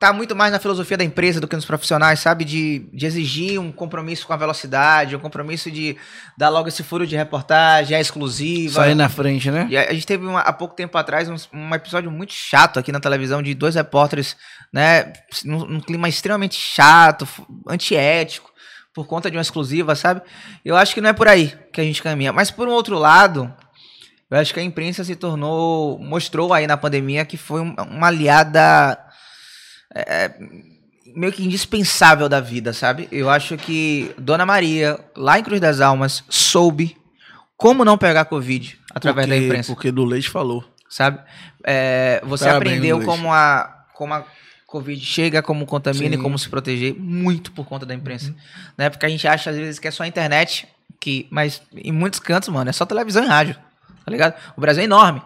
tá muito mais na filosofia da empresa do que nos profissionais, sabe? De, de exigir um compromisso com a velocidade, um compromisso de dar logo esse furo de reportagem, é exclusiva. Sair na frente, né? E a, a gente teve uma- há pouco tempo atrás um, um episódio muito chato aqui na televisão de dois repórteres, né, num, clima extremamente chato, antiético, por conta de uma exclusiva, sabe? Eu acho que não é por aí que a gente caminha. Mas por um outro lado, eu acho que a imprensa se tornou, mostrou aí na pandemia que foi um- uma aliada é, meio que indispensável da vida, sabe? Eu acho que Dona Maria, lá em Cruz das Almas, soube como não pegar Covid através da Porque- imprensa Porque do leite falou. sabe? É, você Parabéns, aprendeu como a, como a Covid chega, como contamina Sim. e como se proteger, muito por conta da imprensa. Né? Porque a gente acha às vezes que é só a internet, que, mas em muitos cantos, mano, é só televisão e rádio. Tá ligado? O Brasil é enorme.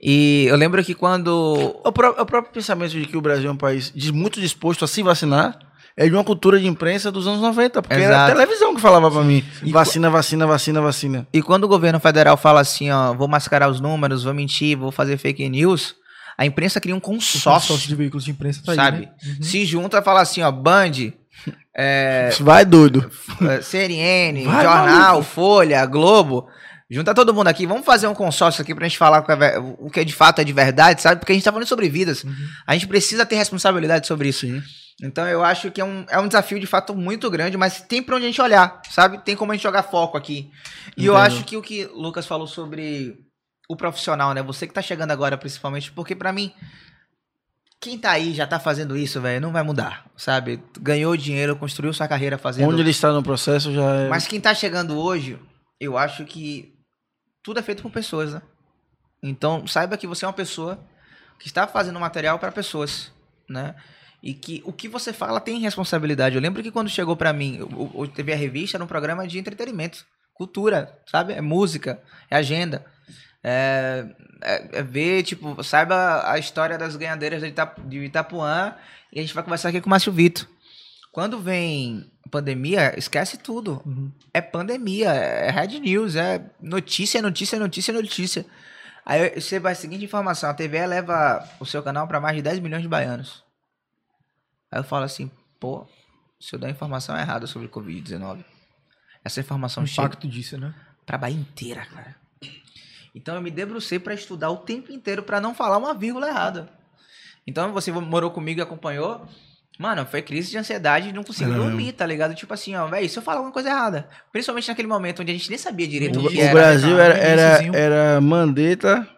E eu lembro que quando. O, pró- o próprio pensamento de que o Brasil é um país muito disposto a se vacinar é de uma cultura de imprensa dos anos 90. Porque era a Exato. televisão que falava pra mim: E vacina, vacina, vacina, vacina. E quando o governo federal fala assim, ó, vou mascarar os números, vou mentir, vou fazer fake news, a imprensa cria um consórcio, Consórcio de veículos de imprensa tá aí, sabe? né? Uhum. Se junta e fala assim, ó, Band, é, Vai doido. eh, CNN, Vai, Jornal, maluco. Folha, Globo. Junta todo mundo aqui, vamos fazer um consórcio aqui pra gente falar o que é, ve- o que é de fato é de verdade, sabe? Porque a gente tá falando sobre vidas. A gente precisa ter responsabilidade sobre isso. Então eu acho que é um, é um desafio de fato muito grande, mas tem pra onde a gente olhar, sabe? Tem como a gente jogar foco aqui. E eu Entendo. acho que o que o Lucas falou sobre o profissional, né? Você que tá chegando agora, principalmente, porque pra mim, quem tá aí já tá fazendo isso, velho, não vai mudar, sabe? Ganhou dinheiro, construiu sua carreira fazendo Onde ele está no processo já é. mas quem tá chegando hoje, eu acho que tudo é feito por pessoas, né? Então, saiba que você é uma pessoa que está fazendo material para pessoas, né? E que o que você fala tem responsabilidade. Eu lembro que quando chegou para mim, o, o TV a revista era um programa de entretenimento, cultura, sabe? É música, é agenda. É, é- é ver, tipo, saiba a história das ganhadeiras de, de Itapuã e a gente vai conversar aqui com o Márcio Vitor. Quando vem pandemia, esquece tudo. Uhum. É pandemia, é Red News, é notícia, notícia, notícia, notícia. Aí você vai a seguinte informação: a TV leva o seu canal para mais de 10 milhões de baianos. Aí eu falo assim, pô, se eu der a informação errada sobre o Covid-19, essa O informação chega impacto disso, né? pra Bahia inteira, cara. Então eu me debrucei pra estudar o tempo inteiro pra não falar uma vírgula errada. Então você morou comigo e acompanhou. Mano, foi crise de ansiedade e não consigo dormir, tá ligado? Tipo assim, ó, velho, se eu falar alguma coisa errada. Principalmente naquele momento onde a gente nem sabia direito O, o que o era. Brasil cara, era, era, era Mandetta,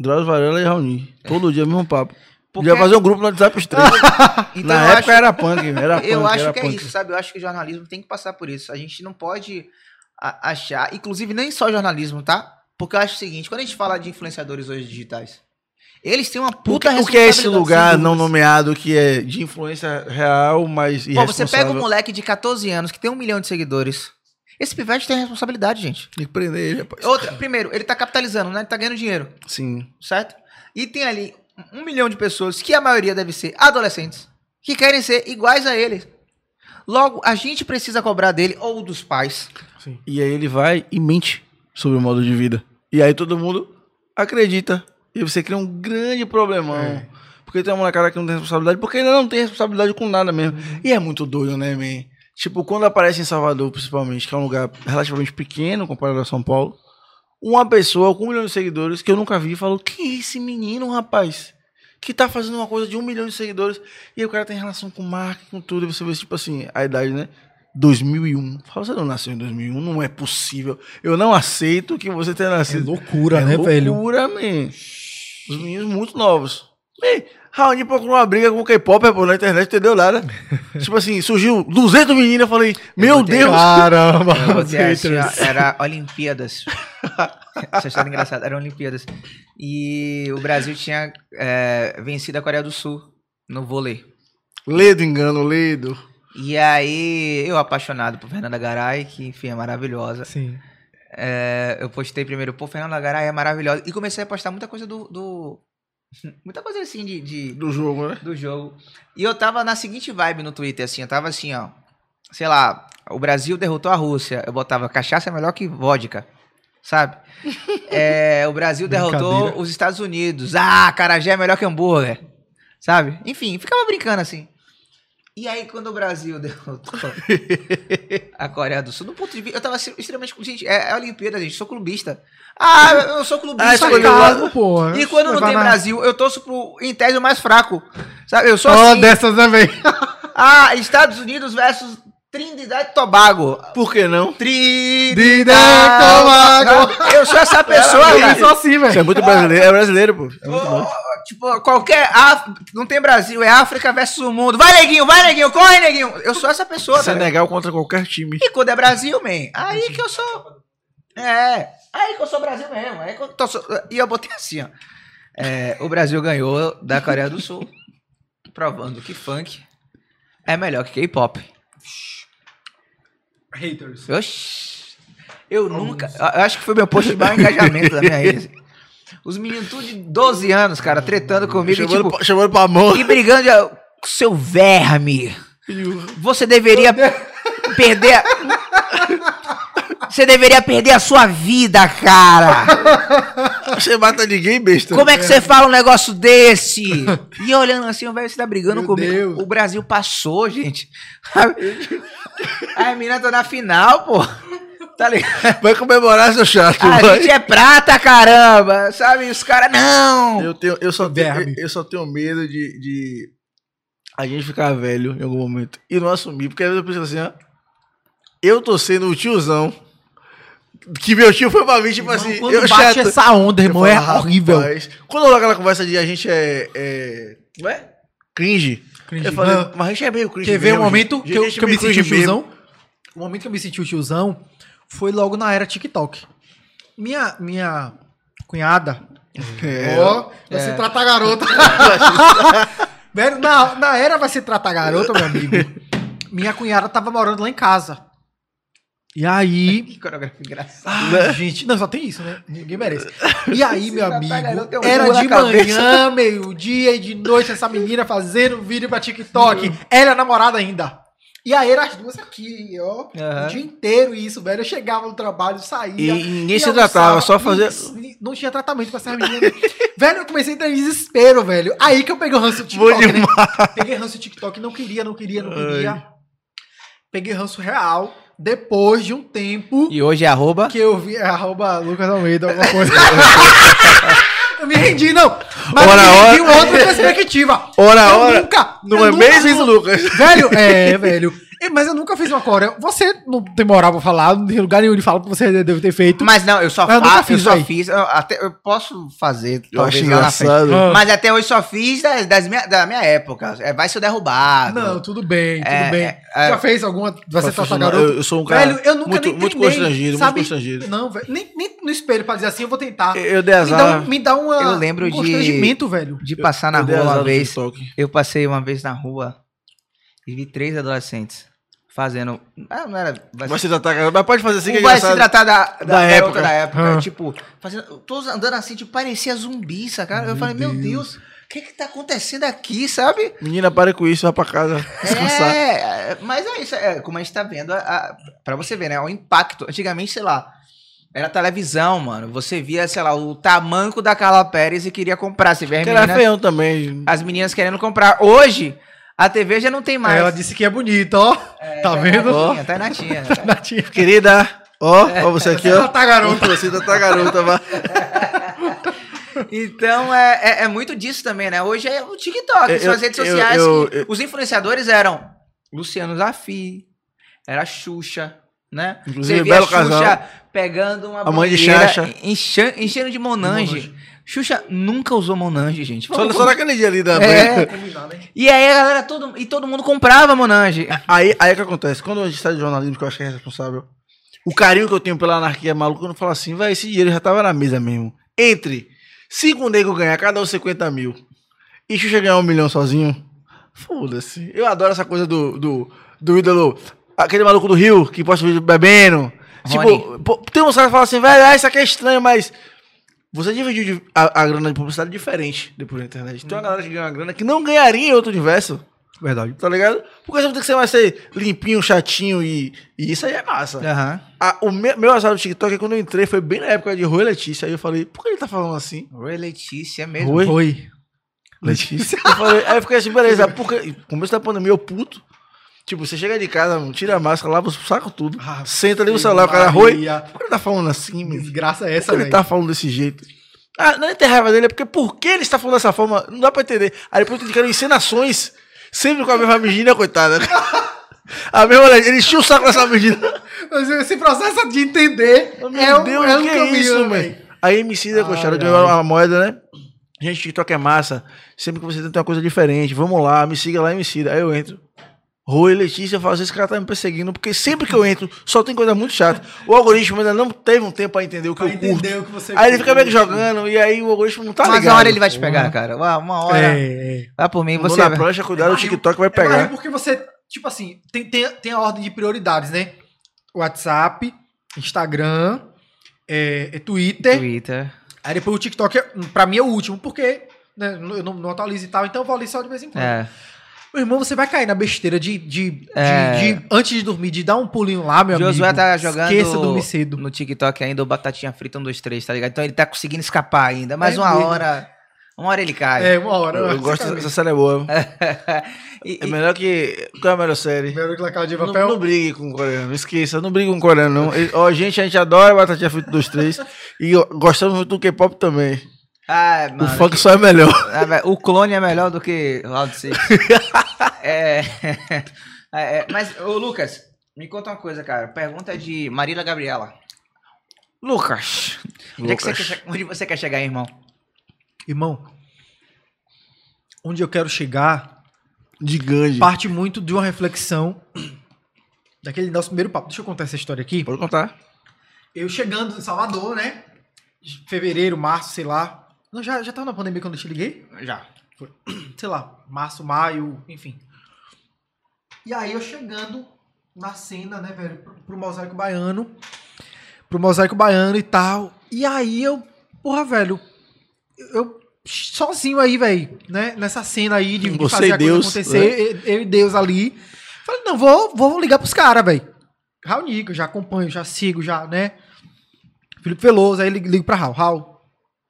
Drauzio Varela e Raoni. Todo dia, mesmo papo. Porque- Podia fazer um grupo no WhatsApp os três. Então, Na época acho- era punk, era punk. Eu acho era que é punk. isso, sabe? Eu acho que o jornalismo tem que passar por isso. A gente não pode achar, inclusive nem só jornalismo, tá? Porque eu acho o seguinte, quando a gente fala de influenciadores hoje digitais, eles têm uma O que, puta o que é esse lugar não nomeado que é de influência real, mas Pô, você pega um moleque de 14 anos que tem um milhão de seguidores. Esse pivete tem responsabilidade, gente. Tem que prender ele, rapaz. Outra, primeiro, ele tá capitalizando, né? Ele tá ganhando dinheiro, Sim. certo? E tem ali um milhão de pessoas, que a maioria deve ser adolescentes, que querem ser iguais a ele. Logo, a gente precisa cobrar dele ou dos pais. Sim. E aí ele vai e mente sobre o modo de vida. E aí todo mundo acredita. E você cria um grande problemão. É. Porque tem uma molecada que não tem responsabilidade, porque ainda não tem responsabilidade com nada mesmo. E é muito doido, né, man? Tipo, quando aparece em Salvador, principalmente, que é um lugar relativamente pequeno comparado a São Paulo, uma pessoa com um milhão de seguidores que eu nunca vi falou: Que é esse menino, rapaz? Que tá fazendo uma coisa de um milhão de seguidores. E o cara tem relação com marketing, com tudo. E você vê, tipo assim, a idade, né? 2001. Fala, você não nasceu em 2001, não é possível. Eu não aceito que você tenha É nascido. loucura, É né, velho? loucura, man. Os meninos muito novos. Ei, Raoni procurou uma briga com o K-pop na internet, entendeu nada. tipo assim, surgiu 200 meninas, eu falei, meu botei- Deus. Caramba, Eu assim, era Olimpíadas. Essa história é engraçada, eram Olimpíadas. E o Brasil tinha é, vencido a Coreia do Sul no vôlei. Ledo engano, Ledo. E aí, eu apaixonado por Fernanda Garay, que enfim, é maravilhosa. Sim. É, eu postei primeiro, pô, Fernanda Garay é maravilhosa. E comecei a postar muita coisa do. do- muita coisa assim de, de- Do jogo, né? do jogo. E eu tava na seguinte vibe no Twitter, assim, eu tava assim, ó. Sei lá, o Brasil derrotou a Rússia. Eu botava cachaça é melhor que vodka. Sabe? É, o Brasil derrotou os Estados Unidos. Ah, carajé é melhor que hambúrguer. Sabe? Enfim, ficava brincando assim. E aí, quando o Brasil derrotou a Coreia do Sul, no ponto de vista, eu tava assim, extremamente. Gente, é, é Olimpíada, gente, sou clubista. Ah, eu sou clubista. Ah, lá. Sarcasmo, porra. E quando não tem na- Brasil, eu torço pro, em tese, o mais fraco. Sabe? Eu sou Ó, assim. dessas, velho? Ah, Estados Unidos versus Trinidad e Tobago. Por que não? Trinidad Tobago. Eu sou essa pessoa, Eu cara. sou assim, Isso é velho. muito brasileiro, é brasileiro, pô. É muito bom. Tipo, qualquer. Af... Não tem Brasil, é África versus o mundo. Vai, neguinho, vai, neguinho, corre, neguinho. Eu sou essa pessoa, ligado? Senegal contra qualquer time. E quando é Brasil, man, aí que eu sou. É, aí que eu sou Brasil mesmo. Aí que eu tô... E eu botei assim, ó. É, o Brasil ganhou da Coreia do Sul, provando que funk é melhor que K-pop. Haters. Oxi. Eu nunca. Eu acho que foi meu post de maior engajamento da minha rede. Os meninos tudo de 12 anos, cara, tretando comigo e, Chamando, tipo, pra- chamando pra mão. e brigando. de, Seu verme. Você deveria perder. a- Você deveria perder a sua vida, cara. Você mata ninguém, besta. Como é que você fala um negócio desse? E olhando assim, o velho, você tá brigando Meu comigo. Deus. O Brasil passou, gente. A menina tá na final, pô. Tá ligado? Vai comemorar, seu chato. A vai. gente é prata, caramba. Sabe? Os caras, não. Eu, tenho, eu, só tenho, eu, eu só tenho medo de, de a gente ficar velho em algum momento e não assumir. Porque às vezes eu penso assim, ó. Eu tô sendo o tiozão. Que meu tio foi pra mim, tipo assim. Quando eu bate chato. essa onda, irmão, falo, é "Rapaz", horrível. Quando eu aquela conversa de a gente é. é é? Cringe. Cringe. Eu falei, Ah. mas a gente é meio cringe. Quer ver o mesmo, momento que eu, Gente, que eu me senti o mesmo. tiozão? O momento que eu me senti o tiozão foi logo na era TikTok. Minha, minha cunhada. É. Ó, vai se tratar garota. Velho, na, na era vai se tratar garota, meu amigo. Minha cunhada tava morando lá em casa. E aí. Que coreografia engraçada. Ah, gente, não, só tem isso, né? Ninguém merece. E aí, meu amigo, um era de manhã, meio-dia e de noite essa menina fazendo vídeo pra TikTok. Ela é namorada ainda. E aí eram as duas aqui, ó. Aham. O dia inteiro isso, velho. Eu chegava no trabalho, saía. E ninguém se tratava, só fazia- Não tinha tratamento pra essas meninas. velho, eu comecei a entrar em desespero, velho. Aí que eu peguei o ranço TikTok. né? Peguei ranço do TikTok, não queria, não queria, não queria. Peguei ranço real. Depois de um tempo E hoje é arroba. que eu vi, é arroba Lucas Almeida, alguma coisa. eu me rendi, não. Mas Ora, eu me rendi ora. outra perspectiva. Ora, eu ora. nunca. Não é nunca mesmo, um- Lucas? Velho, é, velho. É, Mas eu nunca fiz uma coreo. Você não tem moral pra falar, não tem lugar nenhum de falar que você deve ter feito. Mas não, eu só Mas eu faço, eu fiz, só véi. fiz. Eu, até, eu posso fazer, Eu acho engraçado. Ah. Mas até hoje só fiz das, das minha, da minha época. É, vai ser derrubado. Não, tudo bem, tudo É, bem. é, é. Já fez alguma. Você tá garoto? eu- eu sou um cara Velho, eu nunca muito- nem muito constrangido, muito constrangido. Não, velho. Nem, nem no espelho pra dizer assim, eu vou tentar. Eu dei Me dá, azar. um- me dá uma, Eu lembro um de- constrangimento, velho. De passar na eu rua azar uma vez. Eu passei uma vez na rua e vi três adolescentes fazendo. Ah, não era. Vai, Vai se tratar. Mas pode fazer assim que é vai se tratar da, da, Da época. da época. Ah. Tipo, fazendo. Todos andando assim, tipo, parecia zumbi, cara. Eu falei, meu Deus, o que que tá acontecendo aqui, sabe? Menina, para com isso, vai pra casa descansar. É, mas é isso, é, como a gente tá vendo, a, a, pra você ver, né? O impacto. Antigamente, sei lá, era televisão, mano. Você via, sei lá, o tamanco da Carla Pérez e queria comprar. Você vê as Que era meninas, feião também. as meninas querendo comprar. Hoje, A TV já não tem mais. Ela disse que é bonita, ó. tá vendo? Natinha, tá natinha. Natinha. Querida, ó, ó você aqui, ó. Ela tá garota. Você tá garota, vá. Então é, é, é muito disso também, né? Hoje é o TikTok, Eu- são as redes eu- sociais eu- que eu- os influenciadores eram Luciano Zafi, era Xuxa, né? Inclusive, Você via belo Xuxa casal. pegando uma A mãe de Xaxa. enche- enchendo de Monange. Monange. Xuxa nunca usou Monange, gente. Só, só naquele dia ali da É. E aí a galera, todo, e todo mundo comprava Monange. Aí, aí é que acontece, quando a gente sai de jornalismo, que eu acho que é responsável, o carinho que eu tenho pela anarquia maluca, quando eu falo assim, vai, esse dinheiro já tava na mesa mesmo. Entre cinco negros ganhar cada um 50 mil e Xuxa ganhar um milhão sozinho, foda-se. Eu adoro essa coisa do, do, do ídolo, aquele maluco do Rio que posta vídeo bebendo. Rony. Tipo, pô, tem uns caras que falam assim, velho, ah, isso aqui é estranho, mas você dividiu de- a, a grana de publicidade diferente depois da internet. Tem uma galera que ganha uma grana que não ganharia em outro universo. Verdade. Tá ligado? Porque você tem que ser mais ser limpinho, chatinho e, e isso aí é massa. Aham. Ah, o meu, meu azar do TikTok é quando eu entrei, foi bem na época de Rui Letícia. Aí eu falei, por que ele tá falando assim? Oi, Letícia mesmo. Oi? Oi. Letícia. eu falei, aí eu fiquei assim, beleza, porque começo da pandemia eu puto. Tipo, você chega de casa, mano, tira a máscara, lava o saco tudo. Ah, senta ali no celular, o cara. Maria. Por que ele tá falando assim, meu? desgraça é Por essa, que ele velho? tá falando desse jeito? Ah, não é ter raiva dele, é porque por que ele está falando dessa forma? Não dá pra entender. Aí depois indicaram encenações, sempre com a mesma menina, coitada. A mesma, ele encheu o saco dessa menina. Mas esse processo de entender Meu é um, Deus, é um que caminho, isso, né, velho? Aí MC da ganhar ai. uma moeda, né? Gente, TikTok é massa. Sempre que você tenta uma coisa diferente, vamos lá, me siga lá siga. Aí eu entro. Rui Letícia, eu falo, esse cara tá me perseguindo, porque sempre que eu entro, só tem coisa muito chata. O algoritmo ainda não teve um tempo pra entender o que Pra eu curto. entender o que você Aí ele fica meio que jogando, e aí o algoritmo não tá Mas ligado. uma hora ele vai te pegar, cara. Uma uma hora. É, é. Vai por mim, Você na prancha, cuidado, o TikTok vai É pegar. porque você, tipo assim, tem, tem, tem a ordem de prioridades, né? WhatsApp, Instagram, é, é Twitter. Twitter. Aí depois o TikTok, é, pra mim, é o último, porque né, eu não, não atualizo e tal, então eu vou ali só de vez em quando. É. Meu irmão, você vai cair na besteira de, de, de- É. de- antes de dormir, de dar um pulinho lá, meu Josué amigo. tá jogando Esqueça dormir cedo. no TikTok ainda o Batatinha Frita 1, 2, 3, tá ligado? Então ele tá conseguindo escapar ainda. Mas É uma doido. hora. Uma hora ele cai. É, uma hora. Eu, eu gosto dessa série é boa. E- É melhor que. Qual é a melhor série? Primeiro que casa de Não, papel. não brigue com o coreano, esqueça, não brigue com o coreano, não. Ele- Ó, gente, a gente adora Batatinha Frita 2, 3 e ó, gostamos muito do K-pop também. Ah, o mano, funk só é melhor. Ah, o clone é melhor do que Round 6. é, é, é, mas, ô Lucas, me conta uma coisa, cara. Pergunta de Marília Gabriela. Lucas. Onde, é que você Lucas. quer, onde você quer chegar, irmão? Irmão, onde eu quero chegar De Gandhi. parte muito de uma reflexão daquele nosso primeiro papo. Deixa eu contar essa história aqui. Pode contar. Eu chegando em Salvador, né? Fevereiro, março, sei lá. Não, já, já tava na pandemia quando eu te liguei? Já. Sei lá, março, maio, enfim. E aí eu chegando na cena, né, velho, pro, pro Mosaico Baiano. Pro Mosaico Baiano e tal. E aí eu, porra, velho, eu sozinho aí, velho, né, nessa cena aí de, de fazer a Deus, coisa acontecer, eu, eu e Deus ali. Falei, não, vou, vou ligar pros caras, velho. Raul Nico, já acompanho, já sigo, já, né? Felipe Veloso, aí ligo, ligo pra Raul. Raul,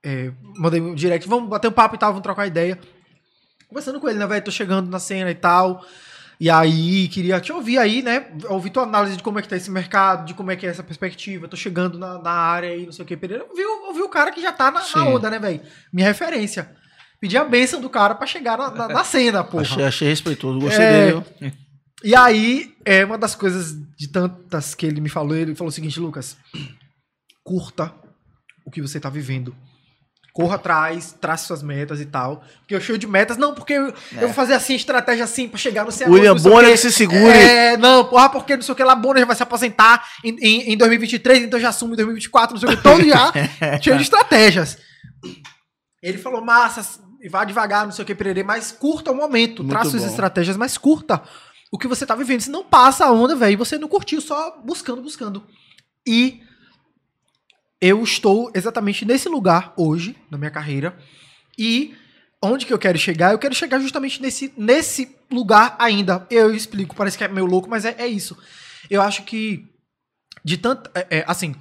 é, mandei um direct, vamos bater um papo e tal, vamos trocar ideia. Conversando com ele, né, velho? Tô chegando na cena e tal. E aí, queria te ouvir aí, né? Ouvir tua análise de como é que tá esse mercado, de como é que é essa perspectiva. Tô chegando na, na área aí, não sei o que. Pereira. Ouvi, ouvi o cara que já tá na, na onda, né, velho? Minha referência. Pedi a benção do cara pra chegar na, na, na cena, porra. Achei, achei respeitoso, gostei É. dele. viu? E aí, é uma das coisas de tantas que ele me falou, ele falou o seguinte, Lucas, curta o que você tá vivendo. Corra atrás, trace suas metas e tal. Porque eu cheio de metas, não, porque eu, eu vou fazer assim, estratégia assim, pra chegar no céu. William Bonner que se segure. É, não, porra, porque não sei o que lá, Bonner já vai se aposentar em, em, em 2023, então já assume em 2024, não sei o que, todo já cheio de estratégias. Ele falou, massa, vá devagar, não sei o que, pererê, mas curta o momento, Muito traça suas estratégias, mas curta o que você tá vivendo. Se não passa a onda, velho, você não curtiu, só buscando, buscando. E eu estou exatamente nesse lugar hoje, na minha carreira, e onde que eu quero chegar? Eu quero chegar justamente nesse, nesse lugar ainda. Eu explico, parece que é meio louco, mas é, é isso. Eu acho que de tanto. é, é, assim,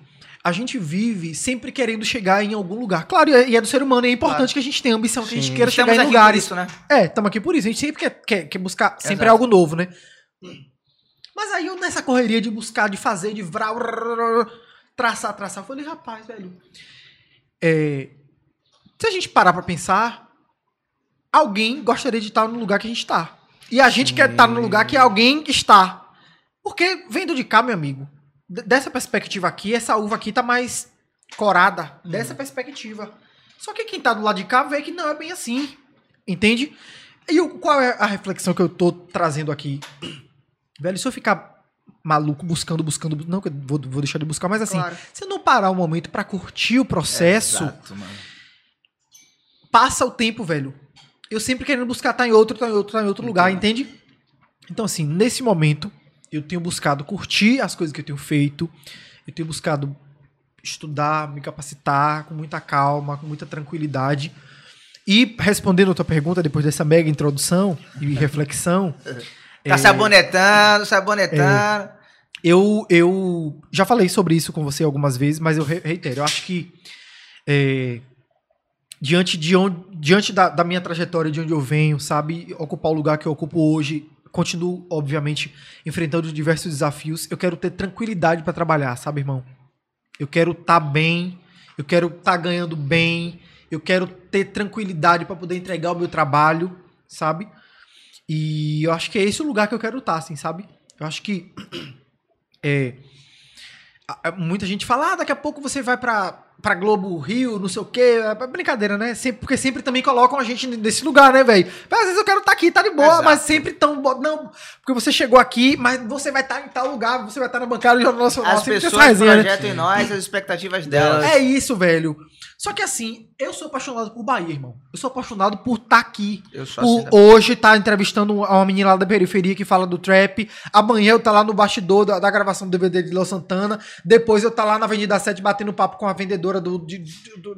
a gente vive sempre querendo chegar em algum lugar. Claro, e é, é do ser humano, e é importante Claro. que a gente tenha ambição, que a gente queira Estamos chegar em aqui por lugares. isso, né? É, estamos aqui por isso. A gente sempre quer, quer, quer buscar sempre Exato. algo novo, né? Mas aí eu nessa correria de buscar, de fazer, de vrar, traçar, traçar, eu falei, rapaz, velho. é, se a gente parar pra pensar, alguém gostaria de estar no lugar que a gente tá. E a gente quer estar no lugar que alguém está. Porque vendo de cá, meu amigo, dessa perspectiva aqui, essa uva aqui tá mais corada. Dessa perspectiva. Só que quem tá do lado de cá vê que não é bem assim. Entende? E o- qual é a reflexão que eu tô trazendo aqui? Velho, se eu ficar maluco buscando, buscando, bu- não que eu vou, vou deixar de buscar, mas assim, Claro. se eu não parar um momento pra curtir o processo, Exato, mano. passa o tempo, velho. Eu sempre querendo buscar estar em outro, tá em outro, tá em outro lugar, entende? Então, assim, nesse momento, eu tenho buscado curtir as coisas que eu tenho feito. Eu tenho buscado estudar, me capacitar com muita calma, com muita tranquilidade. E respondendo a tua pergunta, depois dessa mega introdução e reflexão, Tá sabonetando, sabonetando. Eu, eu já falei sobre isso com você algumas vezes, mas eu re- reitero. Eu acho que é, diante, de onde, diante da, da minha trajetória, de onde eu venho, sabe, ocupar o lugar que eu ocupo hoje, continuo, obviamente, enfrentando diversos desafios. Eu quero ter tranquilidade para trabalhar, sabe, irmão? Eu quero estar bem, eu quero estar ganhando bem, eu quero ter tranquilidade para poder entregar o meu trabalho, sabe? E eu acho que é esse o lugar que eu quero estar, assim, sabe? Eu acho que é, muita gente fala, ah, daqui a pouco você vai pra, pra Globo Rio, não sei o quê. É brincadeira, né? Sempre, porque sempre também colocam a gente nesse lugar, né, velho? Às vezes eu quero estar aqui, tá de boa, Exato. mas sempre tão. Não, porque você chegou aqui, mas você vai estar em tal lugar, você vai estar na bancada do Jornal Nacional. As pessoas resenha, né? projetam em nós as expectativas delas. É isso, velho. Só que assim, eu sou apaixonado por Bahia, irmão. Eu sou apaixonado por estar aqui. Eu sou assim Por também. hoje tá entrevistando uma menina lá da periferia que fala do trap. Amanhã eu tá lá no bastidor da, da gravação do DVD de Léo Santana. Depois eu tá lá na Avenida 7 batendo papo com a vendedora do, de, de-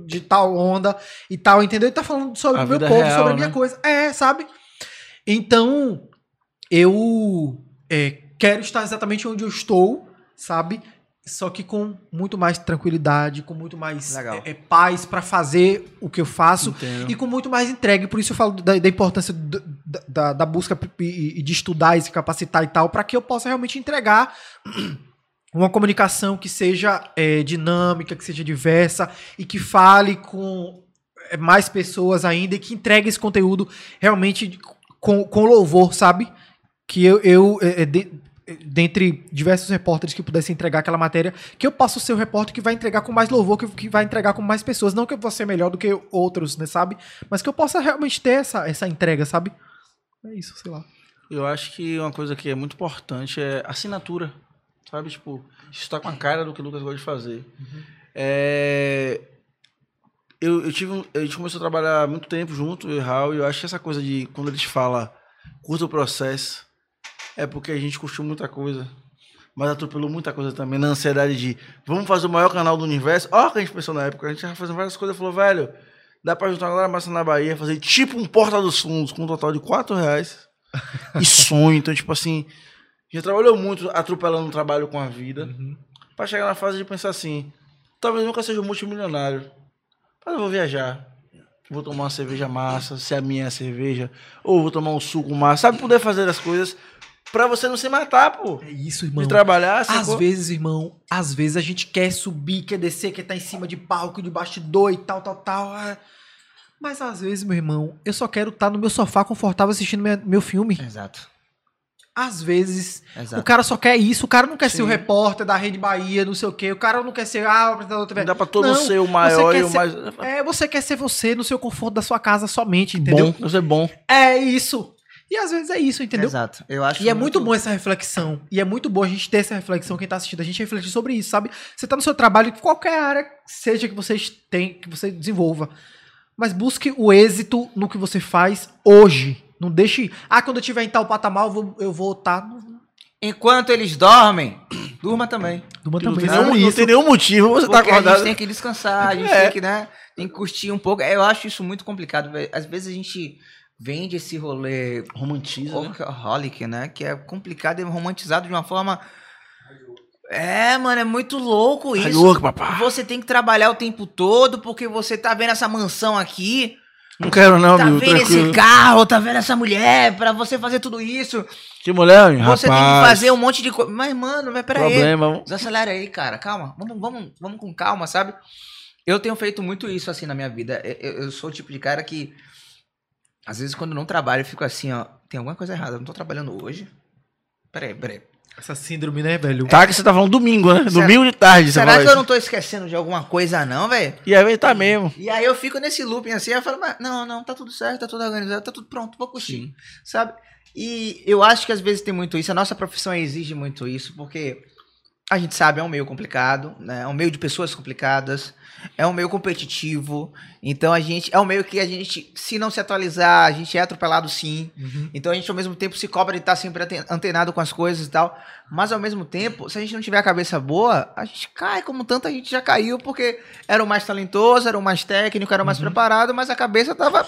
de tal onda e tal, entendeu? E tá falando sobre o meu povo, real, sobre a minha né? coisa. É, sabe? Então, eu é, quero estar exatamente onde eu estou, sabe? Só que com muito mais tranquilidade, com muito mais Legal. é, é, paz pra fazer o que eu faço Entendo. e com muito mais entregue. Por isso eu falo da, da importância do- da, da- busca e, e de estudar e se capacitar e tal, para que eu possa realmente entregar uma comunicação que seja é, dinâmica, que seja diversa e que fale com é, mais pessoas ainda e que entregue esse conteúdo realmente com, com louvor, sabe? Que eu, eu é, é, de- é, dentre diversos repórteres que pudessem entregar aquela matéria, que eu possa ser o repórter que vai entregar com mais louvor, que, que vai entregar com mais pessoas. Não que eu vou ser melhor do que outros, né, sabe? Mas que eu possa realmente ter essa, essa entrega, sabe? É isso, sei lá. Eu acho que uma coisa que é muito importante é assinatura. Sabe? Tipo, isso tá com a cara do que o Lucas gosta de fazer. É, Eu, eu tive um- A gente começou a trabalhar há muito tempo junto, eu e o Raul, e eu acho que essa coisa de quando eles falam curta o processo, é porque a gente curtiu muita coisa. Mas atropelou muita coisa também, na ansiedade de vamos fazer o maior canal do universo. Ó, que a gente pensou na época, a gente já fazendo várias coisas, falou, velho, dá pra juntar uma galera massa na Bahia, fazer tipo um Porta dos Fundos com um total de 4 reais. e sonho. Então, tipo assim, já trabalhou muito atropelando o trabalho com a vida. Pra chegar na fase de pensar assim, talvez nunca seja um multimilionário. Mas eu vou viajar. Vou tomar uma cerveja massa, se a minha é a cerveja. Ou vou tomar um suco massa. Sabe poder fazer as coisas pra você não se matar, pô. É isso, irmão. De trabalhar, Às sacou? vezes, irmão, às vezes a gente quer subir, quer descer, quer estar em cima de palco, de bastidor e tal, tal, tal. ah. Mas às vezes, meu irmão, eu só quero estar no meu sofá confortável assistindo minha- meu filme. Exato. Às vezes, Exato. o cara só quer isso. O cara não quer ser o Sim. repórter da Rede Bahia, não sei o quê. O cara não quer ser, ah, o apresentador TV. Não dá pra todo Não, ser o maior e o ser- mais. É, você quer ser você no seu conforto da sua casa somente, entendeu? Bom, você é bom. É isso. E às vezes é isso, entendeu? Exato. Eu acho E é muito bom essa reflexão. E é muito bom a gente ter essa reflexão, quem tá assistindo, a gente refletir sobre isso, sabe? Você tá no seu trabalho, qualquer área seja que você tem, que você desenvolva. Mas busque o êxito no que você faz hoje. Não deixe. Ah, quando eu tiver em tal patamar, eu vou eu vou estar. Enquanto eles dormem, durma também. Durma Não também. tem, nenhum, Não, não isso. tem nenhum motivo você tá Porque a acordado. gente tem que descansar, a gente É. tem que, né? Tem que curtir um pouco. Eu acho isso muito complicado. Às vezes a gente vende esse rolê Romantiza, né? workaholic, né? Que é complicado e romantizado de uma forma É, mano, é muito louco Hard isso. work, papá. Você tem que trabalhar o tempo todo porque você tá vendo essa mansão aqui, Não quero não, tá viu? vendo Tranquilo. esse carro, tá vendo essa mulher, pra você fazer tudo isso. Que mulher, hein? Você tem que Rapaz, fazer um monte de coisa. Mas, mano, mas peraí. Problema. Desacelera aí, cara. Calma. Vamos, vamos, vamos com calma, sabe? Eu tenho feito muito isso assim na minha vida. Eu, eu- eu sou o tipo de cara que. Às vezes, quando eu não trabalho, eu fico assim, ó. Tem alguma coisa errada. Eu não tô trabalhando hoje. Peraí, peraí. Essa síndrome, né, velho? Tá que você tá falando domingo, né? Será- Domingo de tarde, Será que eu não tô esquecendo de alguma coisa, não, velho? E aí tá mesmo. E aí eu fico nesse looping assim, eu falo, mas não, não, tá tudo certo, tá tudo organizado, tá tudo pronto, vou curtir, sabe? E eu acho que às vezes tem muito isso, a nossa profissão exige muito isso, porque a gente sabe, é um meio complicado, né? É um meio de pessoas complicadas, é um meio competitivo, então a gente, é um meio que a gente, se não se atualizar, a gente é atropelado sim, Uhum. então a gente ao mesmo tempo se cobra de estar sempre antenado com as coisas e tal. Mas ao mesmo tempo, se a gente não tiver a cabeça boa, a gente cai como tanta gente já caiu, porque era o mais talentoso, era o mais técnico, era o mais preparado, mas a cabeça tava,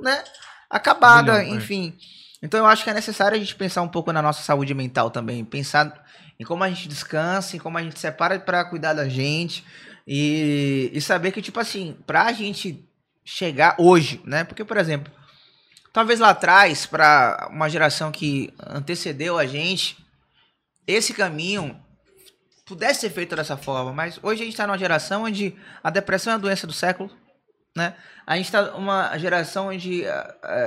né, acabada, Milhão, é. enfim. Então eu acho que é necessário a gente pensar um pouco na nossa saúde mental também, pensar em como a gente descansa, em como a gente separa para cuidar da gente e, e saber que tipo assim, pra gente chegar hoje, né? Porque por exemplo, talvez lá atrás para uma geração que antecedeu a gente, esse caminho pudesse ser feito dessa forma, mas hoje a gente está numa geração onde a depressão é a doença do século, né? A gente está numa geração onde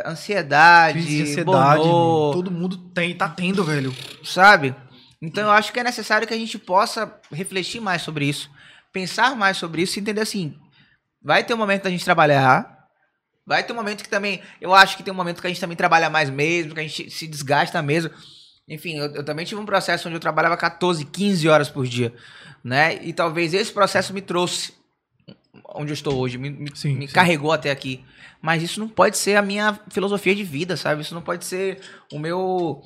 ansiedade, Crise de ansiedade, burnout, todo mundo tem, tá tendo, velho. sabe? Então eu acho que é necessário que a gente possa refletir mais sobre isso, pensar mais sobre isso e entender assim, vai ter um momento da gente trabalhar, vai ter um momento que também, eu acho que tem um momento que a gente também trabalha mais mesmo, que a gente se desgasta mesmo. Enfim, eu, eu também tive um processo onde eu trabalhava 14, 15 horas por dia, né? E talvez esse processo me trouxe onde eu estou hoje, me, me- Sim, me sim. carregou até aqui. Mas isso não pode ser a minha filosofia de vida, sabe? Isso não pode ser o meu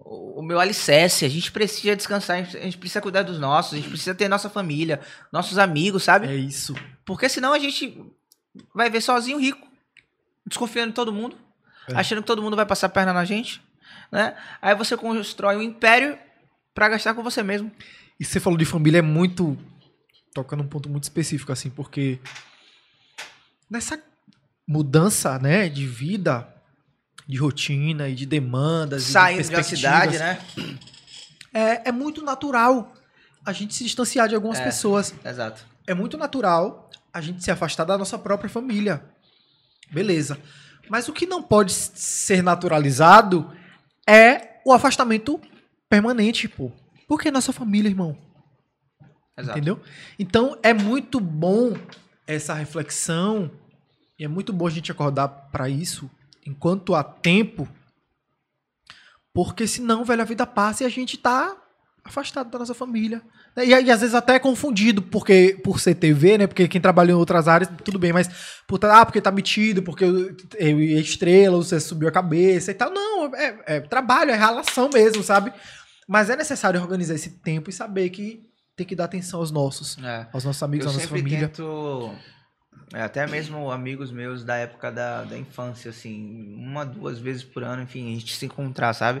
o meu alicerce. A gente precisa descansar, a gente- precisa cuidar dos nossos, a gente precisa ter nossa família, nossos amigos, sabe? É isso. Porque senão a gente vai ver sozinho rico, desconfiando de todo mundo, É. achando que todo mundo vai passar a perna na gente, né? Aí você constrói um império pra gastar com você mesmo. E você falou de família é muito. Tocando um ponto muito específico, assim, porque nessa mudança, né, de vida, de rotina e de demandas, e de Saindo da cidade, né? É, é muito natural a gente se distanciar de algumas É. pessoas. Exato. É muito natural a gente se afastar da nossa própria família. Beleza. Mas o que não pode ser naturalizado é o afastamento permanente, pô. Porque é nossa família, irmão. Exato. Entendeu? Então é muito bom essa reflexão e é muito bom a gente acordar pra isso enquanto há tempo, porque senão, velho, a vida passa e a gente tá afastado da nossa família. E, e às vezes até é confundido porque por ser TV, né? Porque quem trabalha em outras áreas, tudo bem, mas por, ah, porque tá metido, porque eu, eu estrela, você subiu a cabeça e tal. Não, é, é trabalho, é relação mesmo, sabe? Mas é necessário organizar esse tempo e saber que tem que dar atenção aos nossos, É. aos nossos amigos, eu à nossa família. tento até mesmo amigos meus da época da, da infância assim uma duas vezes por ano enfim a gente se encontrar sabe?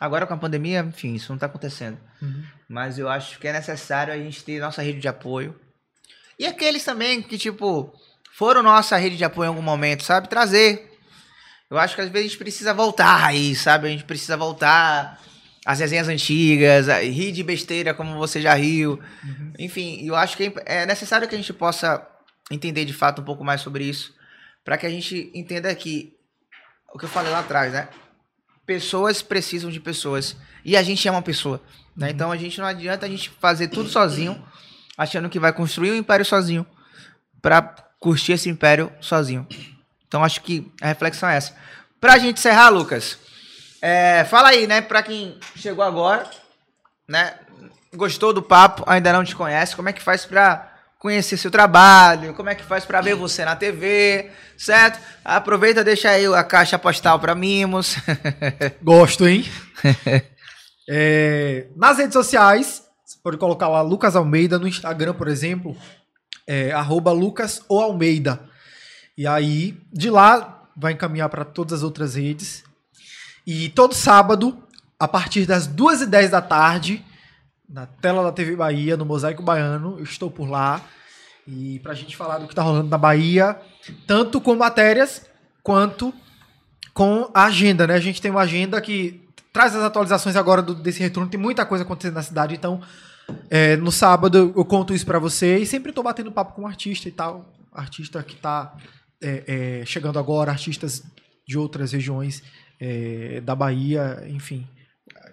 Agora com a pandemia enfim isso não tá acontecendo. Uhum. mas eu acho que é necessário a gente ter nossa rede de apoio. E aqueles também que tipo foram nossa rede de apoio em algum momento sabe? Trazer. Eu acho que às vezes a gente precisa voltar aí sabe? A gente precisa voltar às resenhas antigas a- rir de besteira como você já riu. Enfim, eu acho que é necessário que a gente possa entender de fato um pouco mais sobre isso, para que a gente entenda que o que eu falei lá atrás, né? Pessoas precisam de pessoas e a gente é uma pessoa, né? Então a gente não adianta a gente fazer tudo sozinho, achando que vai construir um império sozinho, para curtir esse império sozinho. Então acho que a reflexão é essa. Pra gente encerrar, Lucas, é, fala aí, né? Pra quem chegou agora, né? Gostou do papo, ainda não te conhece, como é que faz pra conhecer seu trabalho, como é que faz pra ver você na TV, certo? Aproveita, deixa aí a caixa postal pra mimos. Gosto, hein? É, nas redes sociais, você pode colocar lá Lucas Almeida no Instagram, por exemplo, é, Lucas ou Almeida. E aí, de lá, vai encaminhar para todas as outras redes. E todo sábado, a partir das 2h10 da tarde, na tela da TV Bahia, no Mosaico Baiano. Eu estou por lá. E pra gente falar do que tá rolando na Bahia, tanto com matérias quanto com a agenda, né? A gente tem uma agenda que traz as atualizações agora do- desse retorno. Tem muita coisa acontecendo na cidade, então é, no sábado eu conto isso pra você e sempre tô batendo papo com um artista e tal. Artista que tá é, é, chegando agora, artistas de outras regiões é, da Bahia, enfim,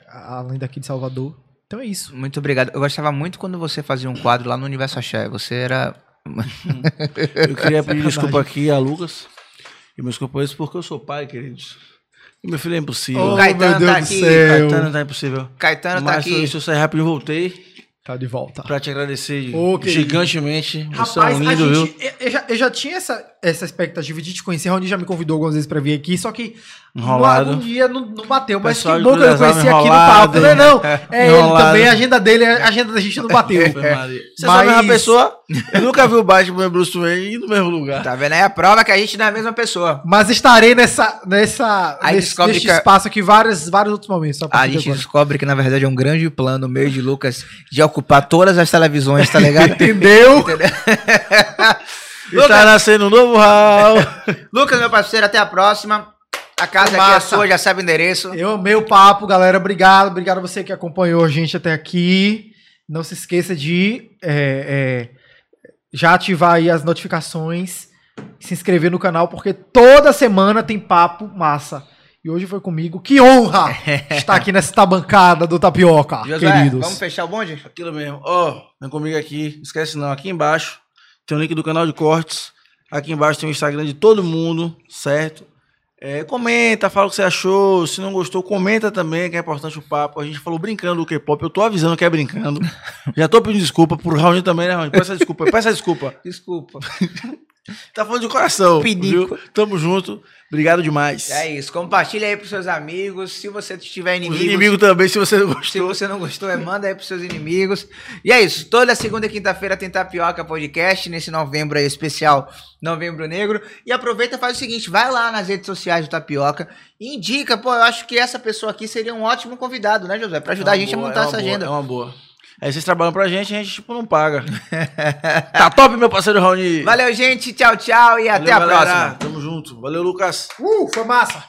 a- além daqui de Salvador. Então é isso. Muito obrigado. Eu gostava muito quando você fazia um quadro lá no Universo Axé. Você era. Eu queria pedir desculpa aqui a Lucas e meus companheiros porque eu sou pai, queridos. E meu filho é impossível. Oh, Caetano meu Deus tá do aqui. céu. Caetano tá impossível. Caetano tá Mas aqui. se eu sair rápido, eu voltei Tá de volta. pra te agradecer querido. gigantemente. Você é Rapaz, um a lindo, viu? gente, eu- eu, já, eu já tinha essa, essa expectativa de te conhecer. Rony já me convidou algumas vezes pra vir aqui, só que Enrolado. um dia não, não bateu. Mas Pessoal que bom que eu conheci aqui no enrolado, papo. Não é, não. É ele Enrolado. também, a agenda dele, a agenda da gente não bateu. Maria. Você Mas- é a mesma pessoa? Eu nunca vi o Batman e o Bruce Wayne no mesmo lugar. Tá vendo aí a prova que a gente não é a mesma pessoa. Mas estarei nessa, nessa, Aí nesse, descobre neste que a- espaço aqui vários, vários outros momentos. só a gente agora. descobre que na verdade é um grande plano meio de Lucas de ocupar todas as televisões, tá ligado? Entendeu? E tá nascendo um novo Raul. Lucas, meu parceiro, até a próxima. A casa aqui é sua, já sabe o endereço. Eu amei o papo, galera. Obrigado. Obrigado a você que acompanhou a gente até aqui. Não se esqueça de é, é, já ativar aí as notificações, se inscrever no canal, porque toda semana tem papo massa. E hoje foi comigo. Que honra estar aqui nessa bancada do Tapioca, Josué, queridos. vamos fechar o bonde? Aquilo mesmo. Ó, vem comigo aqui. Esquece não, aqui embaixo tem o link do canal de cortes. Aqui embaixo tem o Instagram de todo mundo, certo? É, comenta, fala o que você achou. Se não gostou, comenta também, que é importante o papo. A gente falou brincando do K-pop. Eu tô avisando que é brincando. Já tô pedindo desculpa pro Raul também, né, Raul? Peça desculpa, peça desculpa. Desculpa. Tá falando de coração. Pinico. Viu? Tamo junto. Obrigado demais. É isso. Compartilha aí pros seus amigos. Se você tiver Os inimigos. também, se você não Se gostou. você não gostou, é, manda aí pros seus inimigos. E é isso. Toda segunda e quinta-feira tem Tapioca Podcast, nesse novembro aí especial, Novembro Negro. E aproveita e faz o seguinte: vai lá nas redes sociais do Tapioca e indica, pô, eu acho que essa pessoa aqui seria um ótimo convidado, né, José? Pra ajudar É a gente boa, a montar é essa boa, agenda. É uma boa. Aí vocês trabalham pra gente, a gente, tipo, não paga. tá top, meu parceiro Raoni. Valeu, gente. Tchau, tchau. E até Valeu, a galera. próxima. Tamo junto. Valeu, Lucas. Uh, foi massa.